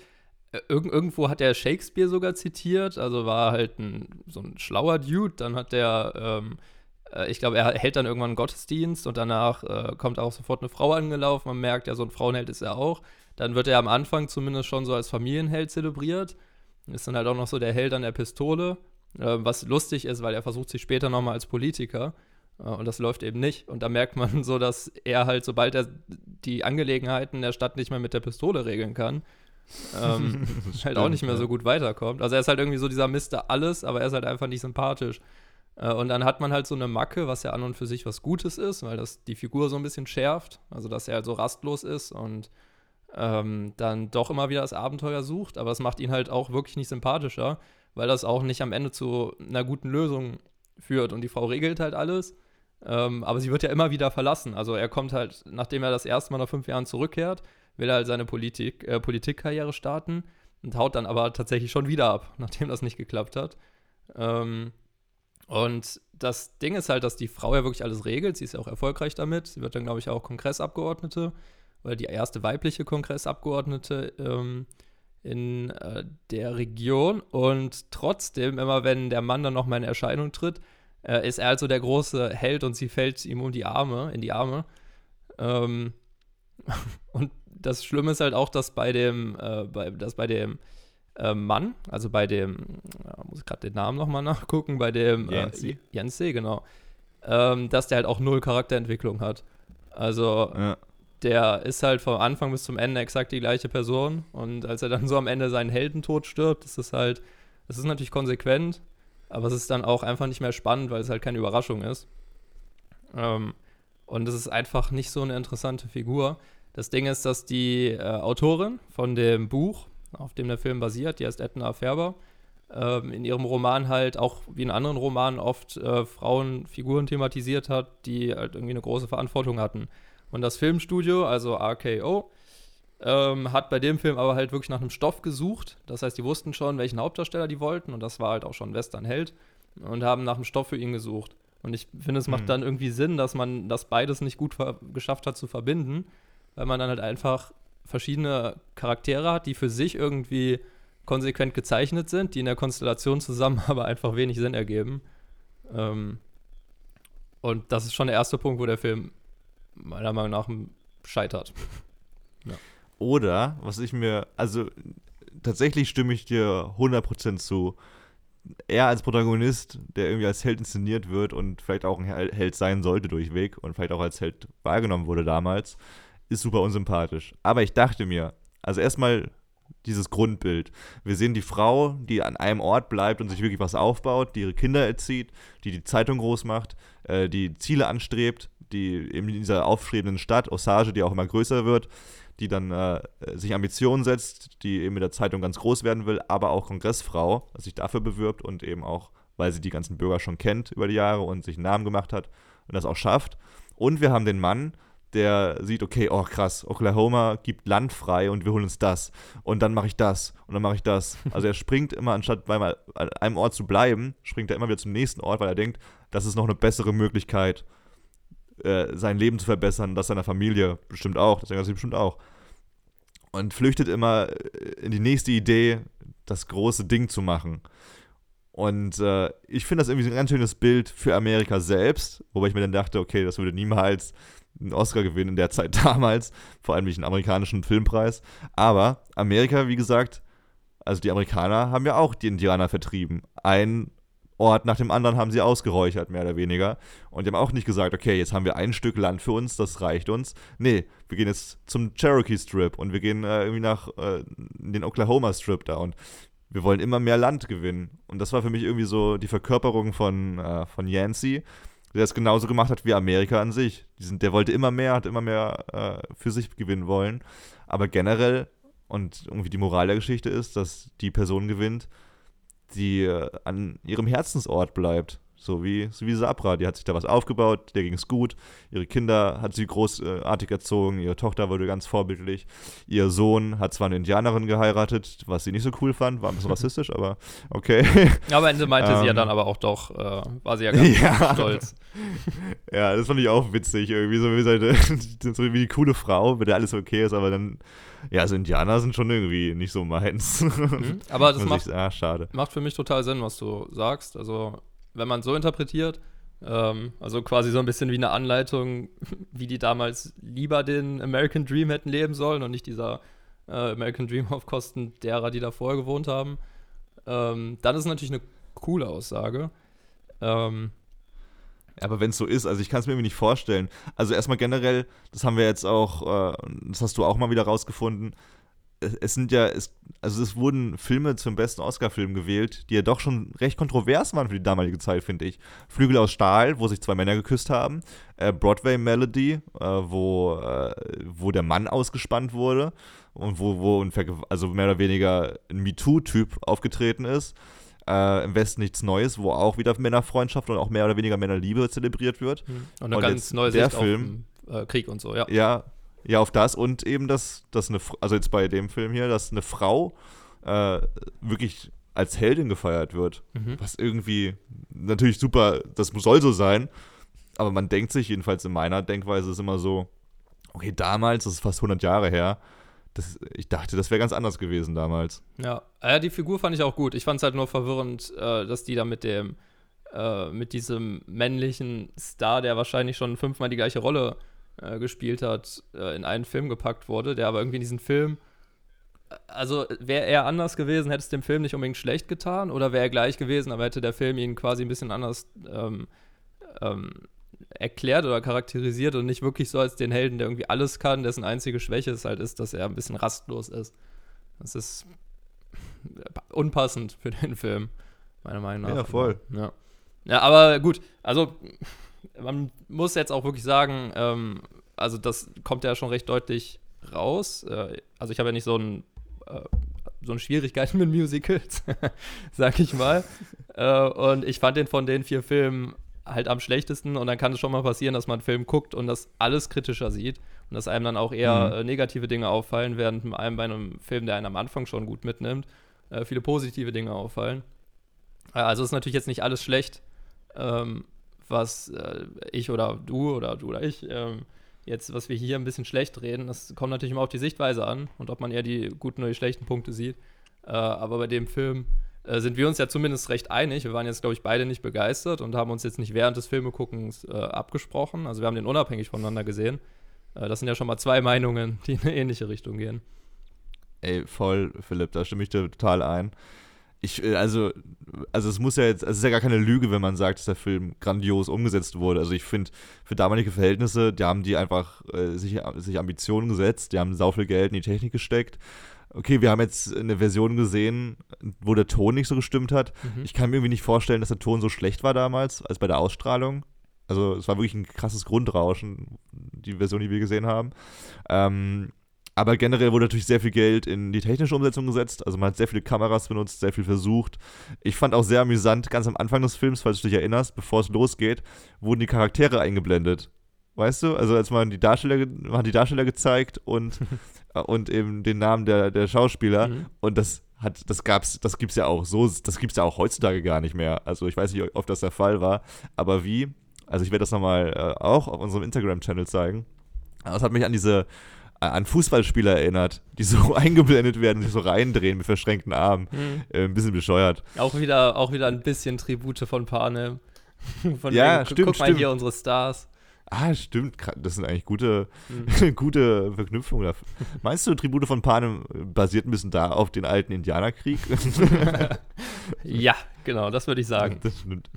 irg irgendwo hat er Shakespeare sogar zitiert. Also, war halt ein, so ein schlauer Dude. Dann hat der. Ähm, äh, ich glaube, er hält dann irgendwann einen Gottesdienst und danach äh, kommt auch sofort eine Frau angelaufen. Man merkt, ja, so ein Frauenheld ist er auch. Dann wird er am Anfang zumindest schon so als Familienheld zelebriert. Ist dann halt auch noch so der Held an der Pistole, äh, was lustig ist, weil er versucht sich später nochmal als Politiker. Äh, und das läuft eben nicht. Und da merkt man so, dass er halt, sobald er die Angelegenheiten der Stadt nicht mehr mit der Pistole regeln kann, ähm, halt auch nicht mehr so gut weiterkommt. Also er ist halt irgendwie so dieser Mister alles, aber er ist halt einfach nicht sympathisch. Äh, und dann hat man halt so eine Macke, was ja an und für sich was Gutes ist, weil das die Figur so ein bisschen schärft. Also, dass er halt so rastlos ist und ähm, dann doch immer wieder das Abenteuer sucht. Aber es macht ihn halt auch wirklich nicht sympathischer, weil das auch nicht am Ende zu einer guten Lösung führt. Und die Frau regelt halt alles. Ähm, aber sie wird ja immer wieder verlassen. Also er kommt halt, nachdem er das erste Mal nach fünf Jahren zurückkehrt, will er halt seine Politik, äh, Politikkarriere starten und haut dann aber tatsächlich schon wieder ab, nachdem das nicht geklappt hat. Ähm, und das Ding ist halt, dass die Frau ja wirklich alles regelt. Sie ist ja auch erfolgreich damit. Sie wird dann, glaube ich, auch Kongressabgeordnete oder die erste weibliche Kongressabgeordnete ähm, in äh, der Region. Und trotzdem, immer wenn der Mann dann nochmal in Erscheinung tritt, äh, ist er also der große Held und sie fällt ihm um die Arme, in die Arme. Ähm, und das Schlimme ist halt auch, dass bei dem, äh, bei, dass bei dem äh, Mann, also bei dem, ja, muss ich gerade den Namen nochmal nachgucken, bei dem Jensi, äh, Jensi genau, ähm, dass der halt auch null Charakterentwicklung hat. Also ja. Der ist halt vom Anfang bis zum Ende exakt die gleiche Person und als er dann so am Ende seinen Heldentod stirbt, ist es halt, es ist natürlich konsequent, aber es ist dann auch einfach nicht mehr spannend, weil es halt keine Überraschung ist. Ähm, und es ist einfach nicht so eine interessante Figur. Das Ding ist, dass die äh, Autorin von dem Buch, auf dem der Film basiert, die heißt Edna Färber, ähm, in ihrem Roman halt auch wie in anderen Romanen oft äh, Frauenfiguren thematisiert hat, die halt irgendwie eine große Verantwortung hatten. Und das Filmstudio, also RKO, ähm, hat bei dem Film aber halt wirklich nach einem Stoff gesucht. Das heißt, die wussten schon, welchen Hauptdarsteller die wollten und das war halt auch schon Western Held und haben nach einem Stoff für ihn gesucht. Und ich finde, es macht Mhm. dann irgendwie Sinn, dass man das beides nicht gut geschafft hat zu verbinden, weil man dann halt einfach verschiedene Charaktere hat, die für sich irgendwie konsequent gezeichnet sind, die in der Konstellation zusammen aber einfach wenig Sinn ergeben. Ähm, und das ist schon der erste Punkt, wo der Film meiner Meinung nach scheitert. Oder, was ich mir, also tatsächlich stimme ich dir 100% zu. Er als Protagonist, der irgendwie als Held inszeniert wird und vielleicht auch ein Hel- Held sein sollte durchweg und vielleicht auch als Held wahrgenommen wurde damals, ist super unsympathisch. Aber ich dachte mir, also erstmal dieses Grundbild. Wir sehen die Frau, die an einem Ort bleibt und sich wirklich was aufbaut, die ihre Kinder erzieht, die die Zeitung groß macht, äh, die Ziele anstrebt, die eben in dieser aufstrebenden Stadt, Osage, die auch immer größer wird, die dann äh, sich Ambitionen setzt, die eben mit der Zeitung ganz groß werden will, aber auch Kongressfrau, sich dafür bewirbt und eben auch, weil sie die ganzen Bürger schon kennt über die Jahre und sich einen Namen gemacht hat und das auch schafft. Und wir haben den Mann, der sieht, okay, oh krass, Oklahoma gibt Land frei und wir holen uns das. Und dann mache ich das und dann mache ich das. Also er springt immer, anstatt bei mal an einem Ort zu bleiben, springt er immer wieder zum nächsten Ort, weil er denkt, das ist noch eine bessere Möglichkeit, äh, sein Leben zu verbessern, das seiner Familie bestimmt auch, das er sich bestimmt auch. Und flüchtet immer äh, in die nächste Idee, das große Ding zu machen. Und äh, ich finde das irgendwie ein ganz schönes Bild für Amerika selbst, wobei ich mir dann dachte, okay, das würde niemals einen Oscar gewinnen in der Zeit damals, vor allem nicht einen amerikanischen Filmpreis. Aber Amerika, wie gesagt, also die Amerikaner haben ja auch die Indianer vertrieben. Ein Ort nach dem anderen haben sie ausgeräuchert, mehr oder weniger. Und die haben auch nicht gesagt, okay, jetzt haben wir ein Stück Land für uns, das reicht uns. Nee, wir gehen jetzt zum Cherokee Strip und wir gehen äh, irgendwie nach äh, den Oklahoma Strip da und wir wollen immer mehr Land gewinnen. Und das war für mich irgendwie so die Verkörperung von, äh, von Yancey, der es genauso gemacht hat wie Amerika an sich. Sind, der wollte immer mehr, hat immer mehr äh, für sich gewinnen wollen. Aber generell, und irgendwie die Moral der Geschichte ist, dass die Person gewinnt, die äh, an ihrem Herzensort bleibt. So wie, so wie Sabra, die hat sich da was aufgebaut, der ging es gut. Ihre Kinder hat sie großartig erzogen, ihre Tochter wurde ganz vorbildlich. Ihr Sohn hat zwar eine Indianerin geheiratet, was sie nicht so cool fand, war ein bisschen rassistisch, aber okay. Ja, am Ende meinte sie ja Ähm. dann aber auch doch, äh, war sie ja ganz Ja. stolz. Ja, das fand ich auch witzig, irgendwie so wie, seine, so wie die coole Frau, mit der alles okay ist, aber dann, ja, so Indianer sind schon irgendwie nicht so meins. Mhm. Aber das macht, ich, ah, schade. macht für mich total Sinn, was du sagst. Also, wenn man so interpretiert, ähm, also quasi so ein bisschen wie eine Anleitung, wie die damals lieber den American Dream hätten leben sollen und nicht dieser äh, American Dream auf Kosten derer, die da vorher gewohnt haben, ähm, dann ist es natürlich eine coole Aussage. Ähm, Aber wenn es so ist, also ich kann es mir nicht vorstellen. Also erstmal generell, das haben wir jetzt auch, äh, das hast du auch mal wieder rausgefunden. Es, sind ja, es, also es wurden Filme zum besten Oscar-Film gewählt, die ja doch schon recht kontrovers waren für die damalige Zeit, finde ich. Flügel aus Stahl, wo sich zwei Männer geküsst haben. Äh, Broadway Melody, äh, wo, äh, wo der Mann ausgespannt wurde und wo, wo ein Verge also mehr oder weniger ein MeToo-Typ aufgetreten ist. Äh, Im Westen nichts Neues, wo auch wieder Männerfreundschaft und auch mehr oder weniger Männerliebe zelebriert wird. und eine Und ganz jetzt neue der Sicht Film- äh, Krieg und so, ja. Ja, ja, auf das und eben, dass, dass eine, also jetzt bei dem Film hier, dass eine Frau äh, wirklich als Heldin gefeiert wird. Mhm. Was irgendwie natürlich super, das soll so sein, aber man denkt sich, jedenfalls in meiner Denkweise, ist immer so, okay, damals, das ist fast 100 Jahre her, das, ich dachte, das wäre ganz anders gewesen damals. Ja, ja, die Figur fand ich auch gut. Ich fand es halt nur verwirrend, äh, dass die da mit dem, äh, mit diesem männlichen Star, der wahrscheinlich schon fünfmal die gleiche Rolle äh, gespielt hat, äh, in einen Film gepackt wurde, der aber irgendwie in diesen Film. Also wäre er anders gewesen, hätte es dem Film nicht unbedingt schlecht getan, oder wäre er gleich gewesen, aber hätte der Film ihn quasi ein bisschen anders ähm, ähm, erklärt oder charakterisiert und nicht wirklich so als den Helden, der irgendwie alles kann, dessen einzige Schwäche es halt ist, dass er ein bisschen rastlos ist. Das ist unpassend für den Film, meiner Meinung nach. Ja, voll. Ja, ja aber gut, also man muss jetzt auch wirklich sagen, ähm, also das kommt ja schon recht deutlich raus. Äh, also ich habe ja nicht so ein äh, so eine Schwierigkeiten mit Musicals, sag ich mal. äh, und ich fand den von den vier Filmen halt am schlechtesten und dann kann es schon mal passieren, dass man einen Film guckt und das alles kritischer sieht und dass einem dann auch eher Mhm. äh, negative Dinge auffallen, während einem bei einem Film, der einen am Anfang schon gut mitnimmt, äh, viele positive Dinge auffallen. Äh, also ist natürlich jetzt nicht alles schlecht, ähm, was äh, ich oder du oder du oder ich ähm, jetzt, was wir hier ein bisschen schlecht reden, das kommt natürlich immer auf die Sichtweise an und ob man eher die guten oder die schlechten Punkte sieht. Äh, aber bei dem Film äh, sind wir uns ja zumindest recht einig. Wir waren jetzt, glaube ich, beide nicht begeistert und haben uns jetzt nicht während des Filmeguckens äh, abgesprochen. Also wir haben den unabhängig voneinander gesehen. Äh, das sind ja schon mal zwei Meinungen, die in eine ähnliche Richtung gehen. Ey, voll, Philipp, da stimme ich dir total ein. Ich, äh, also, also es muss ja jetzt, es ist ja gar keine Lüge, wenn man sagt, dass der Film grandios umgesetzt wurde. Also ich finde, für damalige Verhältnisse, die haben die einfach äh, sich, sich Ambitionen gesetzt, die haben sau viel Geld in die Technik gesteckt. Okay, wir haben jetzt eine Version gesehen, wo der Ton nicht so gestimmt hat. Mhm. Ich kann mir irgendwie nicht vorstellen, dass der Ton so schlecht war damals, als bei der Ausstrahlung. Also es war wirklich ein krasses Grundrauschen, die Version, die wir gesehen haben. Ähm, aber generell wurde natürlich sehr viel Geld in die technische Umsetzung gesetzt. Also man hat sehr viele Kameras benutzt, sehr viel versucht. Ich fand auch sehr amüsant, ganz am Anfang des Films, falls du dich erinnerst, bevor es losgeht, wurden die Charaktere eingeblendet. Weißt du? Also als man die Darsteller, man hat die Darsteller gezeigt und, und eben den Namen der, der Schauspieler. Mhm. Und das hat, das gab's, das gibt's ja auch so, das gibt's ja auch heutzutage gar nicht mehr. Also ich weiß nicht, ob das der Fall war, aber wie? Also ich werde das nochmal äh, auch auf unserem Instagram-Channel zeigen. Das hat mich an diese an Fußballspieler erinnert, die so eingeblendet werden, sich so reindrehen mit verschränkten Armen. Mhm. Äh, ein bisschen bescheuert. Auch wieder, auch wieder ein bisschen Tribute von Panem. Von ja, wegen, stimmt. Guck mal hier unsere Stars. Ah, stimmt. Das sind eigentlich gute, mhm. gute Verknüpfungen. Meinst du, Tribute von Panem basiert ein bisschen da auf den alten Indianerkrieg? ja, genau, das würde ich sagen. Das stimmt.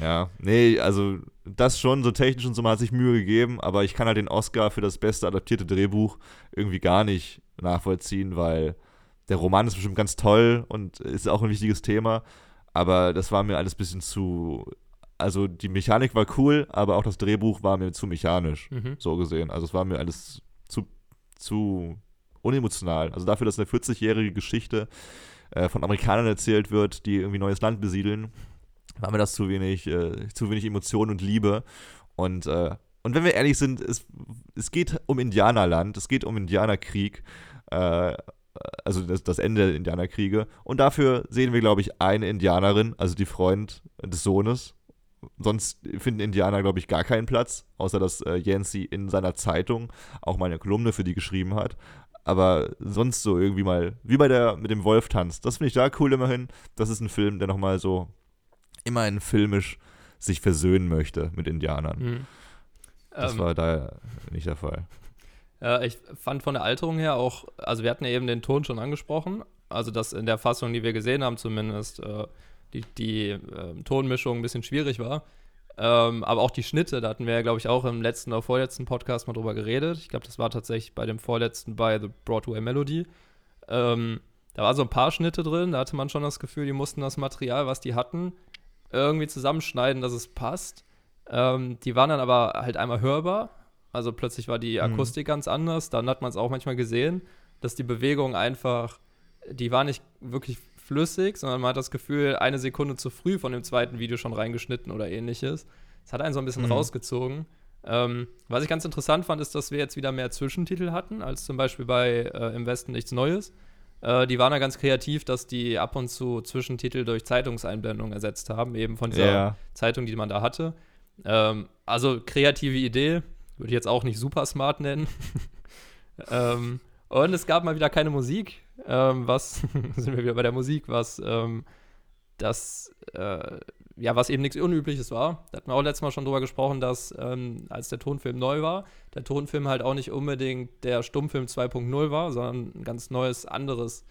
Ja, nee, also das schon, so technisch und so, man hat sich Mühe gegeben, aber ich kann halt den Oscar für das beste adaptierte Drehbuch irgendwie gar nicht nachvollziehen, weil der Roman ist bestimmt ganz toll und ist auch ein wichtiges Thema, aber das war mir alles ein bisschen zu. Also die Mechanik war cool, aber auch das Drehbuch war mir zu mechanisch, mhm. so gesehen. Also es war mir alles zu, zu unemotional. Also dafür, dass eine 40-jährige Geschichte äh, von Amerikanern erzählt wird, die irgendwie neues Land besiedeln, war mir das zu wenig, äh, zu wenig Emotion und Liebe. Und, äh, und wenn wir ehrlich sind, es, es geht um Indianerland, es geht um Indianerkrieg, äh, also das, das, Ende der Indianerkriege. Und dafür sehen wir, glaube ich, eine Indianerin, also die Freund des Sohnes. Sonst finden Indianer, glaube ich, gar keinen Platz, außer dass äh, Yancey in seiner Zeitung auch mal eine Kolumne für die geschrieben hat. Aber sonst so irgendwie mal, wie bei der mit dem Wolf-Tanz. Das finde ich da cool immerhin. Das ist ein Film, der nochmal so immerhin filmisch sich versöhnen möchte mit Indianern. Mhm. Das ähm, war da nicht der Fall. Ja, ich fand von der Alterung her auch, also wir hatten ja eben den Ton schon angesprochen, also dass in der Fassung, die wir gesehen haben zumindest, äh, die, die äh, Tonmischung ein bisschen schwierig war. Ähm, aber auch die Schnitte, da hatten wir ja, glaube ich, auch im letzten oder vorletzten Podcast mal drüber geredet. Ich glaube, das war tatsächlich bei dem vorletzten bei The Broadway Melody. Ähm, da waren so ein paar Schnitte drin, da hatte man schon das Gefühl, die mussten das Material, was die hatten, irgendwie zusammenschneiden, dass es passt. Ähm, die waren dann aber halt einmal hörbar. Also plötzlich war die mhm. Akustik mhm. ganz anders. Dann hat man es auch manchmal gesehen, dass die Bewegung einfach, die war nicht wirklich flüssig, sondern man hat das Gefühl, eine Sekunde zu früh von dem zweiten Video schon reingeschnitten oder ähnliches. Das hat einen so ein bisschen mhm. rausgezogen. Ähm, was ich ganz interessant fand, ist, dass wir jetzt wieder mehr Zwischentitel hatten, als zum Beispiel bei äh, Im Westen nichts Neues. Äh, die waren da ganz kreativ, dass die ab und zu Zwischentitel durch Zeitungseinblendungen ersetzt haben, eben von dieser ja. Zeitung, die man da hatte. Ähm, also kreative Idee, würde ich jetzt auch nicht super smart nennen. ähm, und es gab mal wieder keine Musik. Ähm, was sind wir wieder bei der Musik, was ähm, das äh, ja, was eben nichts Unübliches war. Da hatten wir auch letztes Mal schon drüber gesprochen, dass ähm, als der Tonfilm neu war, der Tonfilm halt auch nicht unbedingt der Stummfilm 2.0 war, sondern ein ganz neues, anderes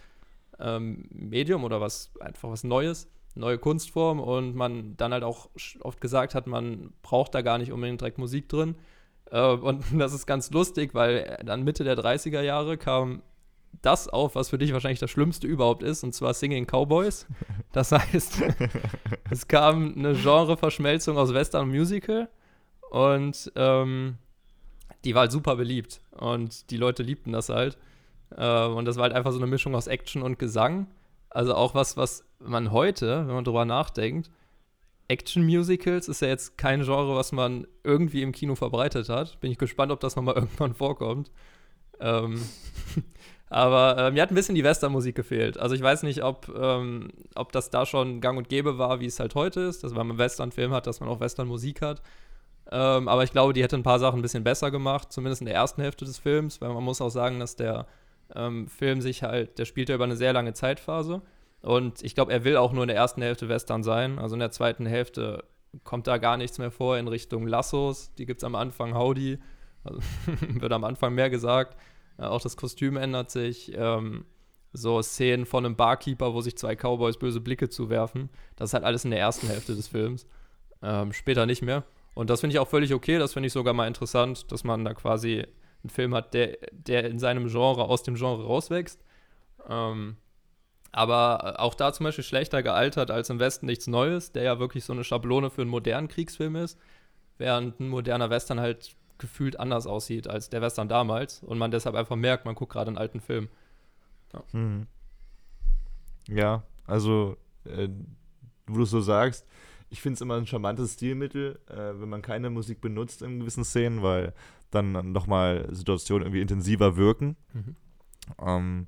ähm, Medium oder was, einfach was Neues, neue Kunstform und man dann halt auch oft gesagt hat, man braucht da gar nicht unbedingt direkt Musik drin. Äh, und das ist ganz lustig, weil dann Mitte der 30er Jahre kam das auf, was für dich wahrscheinlich das Schlimmste überhaupt ist, und zwar Singing Cowboys. Das heißt, es kam eine Genreverschmelzung aus Western und Musical und ähm, die war halt super beliebt und die Leute liebten das halt. Äh, und das war halt einfach so eine Mischung aus Action und Gesang. Also auch was, was man heute, wenn man drüber nachdenkt, Action-Musicals ist ja jetzt kein Genre, was man irgendwie im Kino verbreitet hat. Bin ich gespannt, ob das nochmal irgendwann vorkommt. Ähm, Aber äh, mir hat ein bisschen die Western-Musik gefehlt. Also ich weiß nicht, ob, ähm, ob das da schon gang und gäbe war, wie es halt heute ist, dass wenn man einen Western-Film hat, dass man auch Western-Musik hat. Ähm, aber ich glaube, die hätte ein paar Sachen ein bisschen besser gemacht, zumindest in der ersten Hälfte des Films, weil man muss auch sagen, dass der ähm, Film sich halt, der spielt ja über eine sehr lange Zeitphase. Und ich glaube, er will auch nur in der ersten Hälfte Western sein. Also in der zweiten Hälfte kommt da gar nichts mehr vor in Richtung Lassos. Die gibt es am Anfang, Howdy. Also, wird am Anfang mehr gesagt. Ja, auch das Kostüm ändert sich. Ähm, so Szenen von einem Barkeeper, wo sich zwei Cowboys böse Blicke zuwerfen. Das ist halt alles in der ersten Hälfte des Films. Ähm, später nicht mehr. Und das finde ich auch völlig okay. Das finde ich sogar mal interessant, dass man da quasi einen Film hat, der, der in seinem Genre aus dem Genre rauswächst. Ähm, aber auch da zum Beispiel schlechter gealtert als im Westen nichts Neues, der ja wirklich so eine Schablone für einen modernen Kriegsfilm ist, während ein moderner Western halt gefühlt anders aussieht als der Western damals und man deshalb einfach merkt, man guckt gerade einen alten Film. Ja, mhm. ja also, äh, wo du so sagst, ich finde es immer ein charmantes Stilmittel, äh, wenn man keine Musik benutzt in gewissen Szenen, weil dann nochmal Situationen irgendwie intensiver wirken. Mhm. Ähm,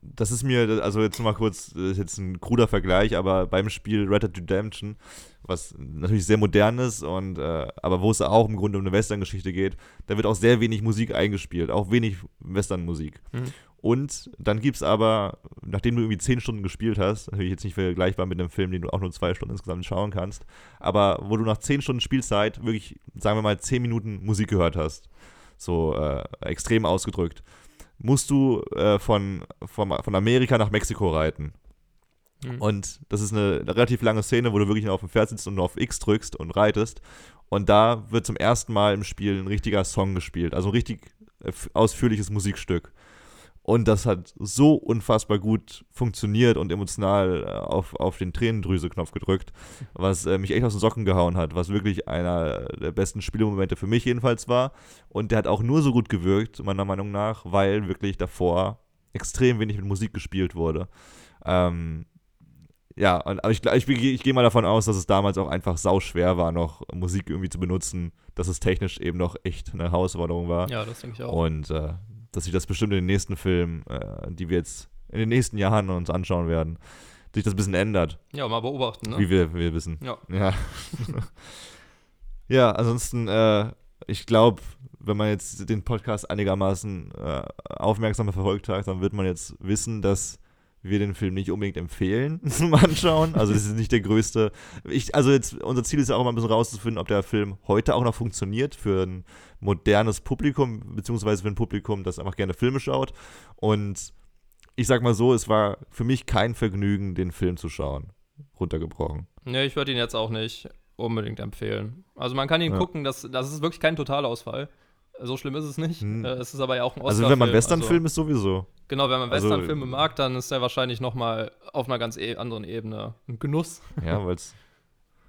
das ist mir, also jetzt mal kurz, das ist jetzt ein kruder Vergleich, aber beim Spiel Red Dead Redemption, was natürlich sehr modern ist und äh, aber wo es auch im Grunde um eine Western-Geschichte geht, da wird auch sehr wenig Musik eingespielt, auch wenig Western-Musik. Mhm. Und dann gibt es aber, nachdem du irgendwie zehn Stunden gespielt hast, natürlich jetzt nicht vergleichbar mit einem Film, den du auch nur zwei Stunden insgesamt schauen kannst, aber wo du nach zehn Stunden Spielzeit wirklich, sagen wir mal, zehn Minuten Musik gehört hast, so äh, extrem ausgedrückt musst du äh, von, von, von Amerika nach Mexiko reiten. Mhm. Und das ist eine relativ lange Szene, wo du wirklich nur auf dem Pferd sitzt und nur auf X drückst und reitest. Und da wird zum ersten Mal im Spiel ein richtiger Song gespielt. Also ein richtig äh, ausführliches Musikstück. Und das hat so unfassbar gut funktioniert und emotional äh, auf, auf den Tränendrüse-Knopf gedrückt, was äh, mich echt aus den Socken gehauen hat, was wirklich einer der besten Spielemomente für mich jedenfalls war. Und der hat auch nur so gut gewirkt, meiner Meinung nach, weil wirklich davor extrem wenig mit Musik gespielt wurde. Ähm, ja, und, aber ich, ich, ich gehe mal davon aus, dass es damals auch einfach sau schwer war, noch Musik irgendwie zu benutzen, dass es technisch eben noch echt eine Herausforderung war. Ja, das denke ich auch. Und äh, dass sich das bestimmt in den nächsten Filmen, äh, die wir jetzt in den nächsten Jahren uns anschauen werden, sich das ein bisschen ändert. Ja, mal beobachten, ne? Wie wir, wir wissen. Ja. Ja, ja ansonsten, äh, ich glaube, wenn man jetzt den Podcast einigermaßen äh, aufmerksam verfolgt hat, dann wird man jetzt wissen, dass wir den Film nicht unbedingt empfehlen zum Anschauen. Also das ist nicht der größte. Ich, also jetzt, unser Ziel ist ja auch mal ein bisschen rauszufinden, ob der Film heute auch noch funktioniert für ein modernes Publikum, beziehungsweise für ein Publikum, das einfach gerne Filme schaut. Und ich sag mal so, es war für mich kein Vergnügen, den Film zu schauen. Runtergebrochen. Nee, ich würde ihn jetzt auch nicht unbedingt empfehlen. Also man kann ihn ja. gucken, das, das ist wirklich kein Totalausfall. So schlimm ist es nicht. Hm. Äh, es ist aber ja auch ein Oscar-Film. Also wenn man Westernfilm also, ist, sowieso. Genau, wenn man also, Westernfilme also, mag, dann ist er wahrscheinlich noch mal auf einer ganz e anderen Ebene ein Genuss. Ja, weil es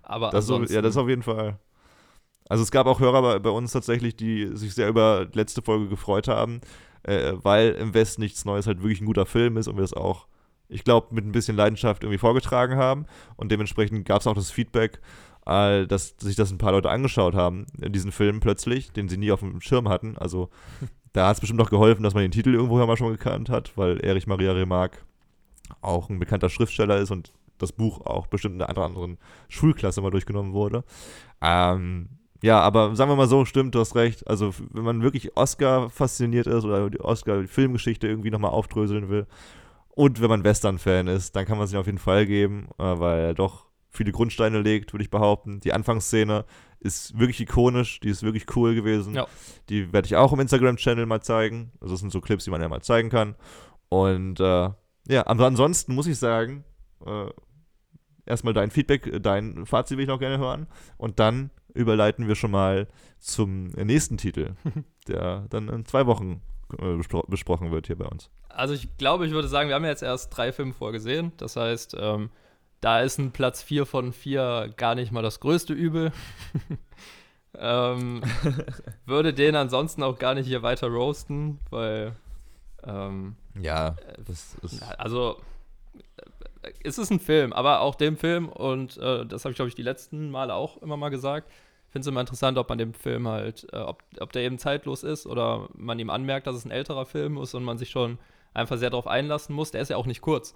Aber das so, Ja, das auf jeden Fall. Also es gab auch Hörer bei, bei, uns tatsächlich, die sich sehr über die letzte Folge gefreut haben, äh, weil im Westen nichts Neues halt wirklich ein guter Film ist und wir das auch, ich glaube, mit ein bisschen Leidenschaft irgendwie vorgetragen haben. Und dementsprechend gab es auch das Feedback, äh, dass sich das ein paar Leute angeschaut haben, in diesen Film plötzlich, den sie nie auf dem Schirm hatten. Also da hat es bestimmt auch geholfen, dass man den Titel irgendwoher mal schon gekannt hat, weil Erich Maria Remarque auch ein bekannter Schriftsteller ist und das Buch auch bestimmt in einer anderen Schulklasse mal durchgenommen wurde. Ähm, ja, aber sagen wir mal so, stimmt, du hast recht. Also, wenn man wirklich Oscar fasziniert ist oder die Oscar-Filmgeschichte irgendwie nochmal aufdröseln will und wenn man Western-Fan ist, dann kann man sich auf jeden Fall geben, äh, weil er doch viele Grundsteine legt, würde ich behaupten. Die Anfangsszene ist wirklich ikonisch, die ist wirklich cool gewesen. Ja. Die werde ich auch im Instagram-Channel mal zeigen. Also das sind so Clips, die man ja mal zeigen kann. Und äh, ja, aber ansonsten muss ich sagen, äh, erstmal dein Feedback, dein Fazit will ich noch gerne hören. Und dann überleiten wir schon mal zum nächsten Titel, der dann in zwei Wochen äh, bespro besprochen wird hier bei uns. Also ich glaube, ich würde sagen, wir haben ja jetzt erst drei Filme vorgesehen. Das heißt, ähm, da ist ein Platz 4 von 4 gar nicht mal das größte Übel. ähm, würde den ansonsten auch gar nicht hier weiter roasten, weil. Ähm, ja, das ist. Also, es ist ein Film, aber auch dem Film, und äh, das habe ich, glaube ich, die letzten Male auch immer mal gesagt, finde es immer interessant, ob man dem Film halt, äh, ob, ob der eben zeitlos ist oder man ihm anmerkt, dass es ein älterer Film ist und man sich schon einfach sehr darauf einlassen muss. Der ist ja auch nicht kurz.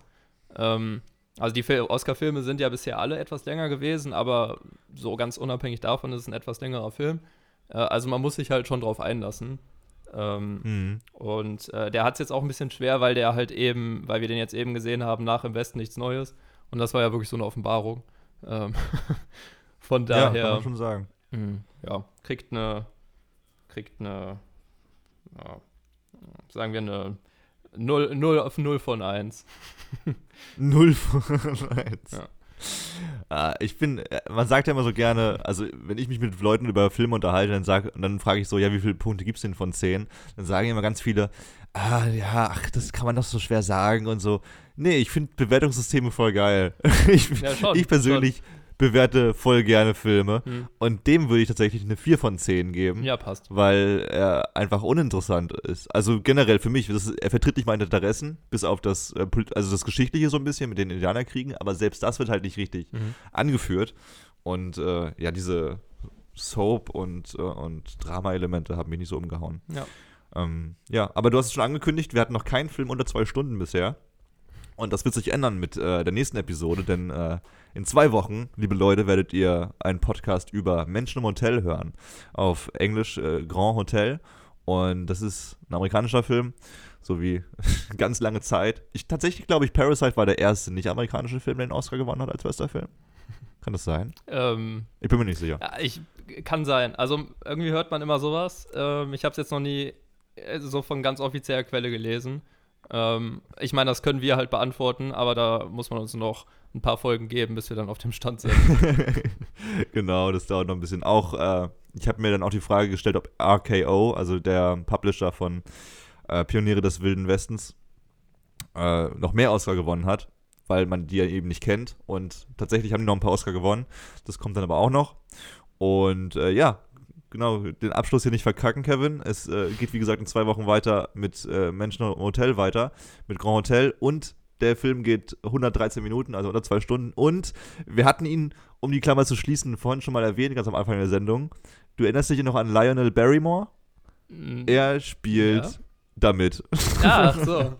Ähm, also die Oscar-Filme sind ja bisher alle etwas länger gewesen, aber so ganz unabhängig davon ist es ein etwas längerer Film. Äh, also man muss sich halt schon drauf einlassen. Ähm, mhm. Und äh, der hat es jetzt auch ein bisschen schwer, weil der halt eben, weil wir den jetzt eben gesehen haben, nach im Westen nichts Neues. Und das war ja wirklich so eine Offenbarung. Ähm, von daher. Ja, kann man schon sagen. Mh, ja, kriegt eine, kriegt eine, ja, sagen wir eine 0, 0 auf 0 von 1. 0 von 1. Ja. Uh, ich bin, äh, man sagt ja immer so gerne, also wenn ich mich mit Leuten über Filme unterhalte, dann, sag, dann frage ich so, ja, wie viele Punkte gibt es denn von 10? Dann sagen immer ganz viele, ah, ja, ach, das kann man doch so schwer sagen und so. Nee, ich finde Bewertungssysteme voll geil. ich, ja, schon, ich persönlich schon bewerte voll gerne Filme. Hm. Und dem würde ich tatsächlich eine 4 von 10 geben. Ja, passt. Weil er einfach uninteressant ist. Also generell für mich, ist, er vertritt nicht meine Interessen, bis auf das, äh, also das Geschichtliche so ein bisschen mit den Indianerkriegen, aber selbst das wird halt nicht richtig mhm. angeführt. Und äh, ja, diese Soap- und, äh, und Drama-Elemente haben mich nicht so umgehauen. Ja. Ähm, ja, aber du hast es schon angekündigt, wir hatten noch keinen Film unter zwei Stunden bisher. Und das wird sich ändern mit äh, der nächsten Episode, denn äh, in zwei Wochen, liebe Leute, werdet ihr einen Podcast über Menschen im Hotel hören. Auf Englisch äh, Grand Hotel. Und das ist ein amerikanischer Film, so wie ganz lange Zeit. Ich tatsächlich glaube ich, Parasite war der erste nicht amerikanische Film, der den Oscar gewonnen hat als bester Film. Kann das sein? Ähm, ich bin mir nicht sicher. Ja, ich kann sein. Also irgendwie hört man immer sowas. Ähm, ich habe es jetzt noch nie äh, so von ganz offizieller Quelle gelesen. Ähm, ich meine, das können wir halt beantworten, aber da muss man uns noch ein paar Folgen geben, bis wir dann auf dem Stand sind. genau, das dauert noch ein bisschen. Auch, äh, ich habe mir dann auch die Frage gestellt, ob RKO, also der Publisher von äh, Pioniere des Wilden Westens, äh, noch mehr Oscar gewonnen hat, weil man die ja eben nicht kennt. Und tatsächlich haben die noch ein paar Oscar gewonnen. Das kommt dann aber auch noch. Und äh, ja, genau, den Abschluss hier nicht verkacken, Kevin. Es äh, geht, wie gesagt, in zwei Wochen weiter mit äh, Menschen im Hotel weiter, mit Grand Hotel und der Film geht 113 Minuten, also unter zwei Stunden. Und wir hatten ihn, um die Klammer zu schließen, vorhin schon mal erwähnt, ganz am Anfang der Sendung. Du erinnerst dich noch an Lionel Barrymore? Mm, er spielt ja. Damit. Ja, ach so.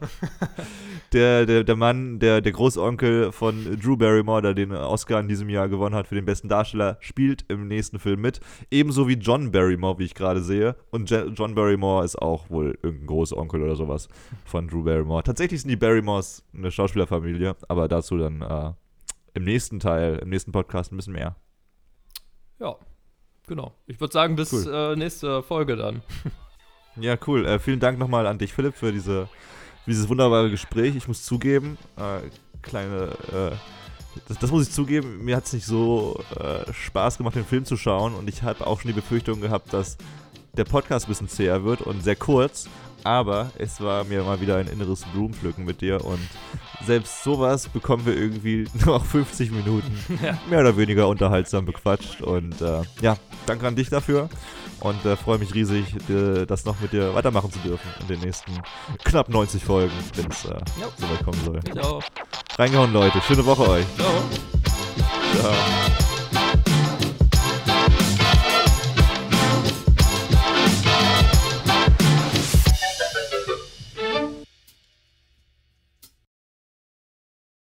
der, der, der Mann, der, der Großonkel von Drew Barrymore, der den Oscar in diesem Jahr gewonnen hat für den besten Darsteller, spielt im nächsten Film mit. Ebenso wie John Barrymore, wie ich gerade sehe. Und Je John Barrymore ist auch wohl irgendein Großonkel oder sowas von Drew Barrymore. Tatsächlich sind die Barrymores eine Schauspielerfamilie, aber dazu dann äh, im nächsten Teil, im nächsten Podcast ein bisschen mehr. Ja, genau. Ich würde sagen, bis cool. äh, nächste Folge dann. Ja, cool. Äh, vielen Dank nochmal an dich, Philipp, für diese dieses wunderbare Gespräch. Ich muss zugeben, äh, kleine, äh, das, das, muss ich zugeben, mir hat es nicht so äh, Spaß gemacht, den Film zu schauen und ich habe auch schon die Befürchtung gehabt, dass der Podcast ein bisschen zäher wird und sehr kurz, aber es war mir mal wieder ein inneres Blumenpflücken mit dir und selbst sowas bekommen wir irgendwie noch 50 Minuten ja. mehr oder weniger unterhaltsam bequatscht und äh, ja, danke an dich dafür und äh, freue mich riesig, äh, das noch mit dir weitermachen zu dürfen in den nächsten knapp 90 Folgen, wenn es äh, so weit kommen soll. Ich auch. Reingehauen, Leute. Schöne Woche euch. Ciao. Ciao.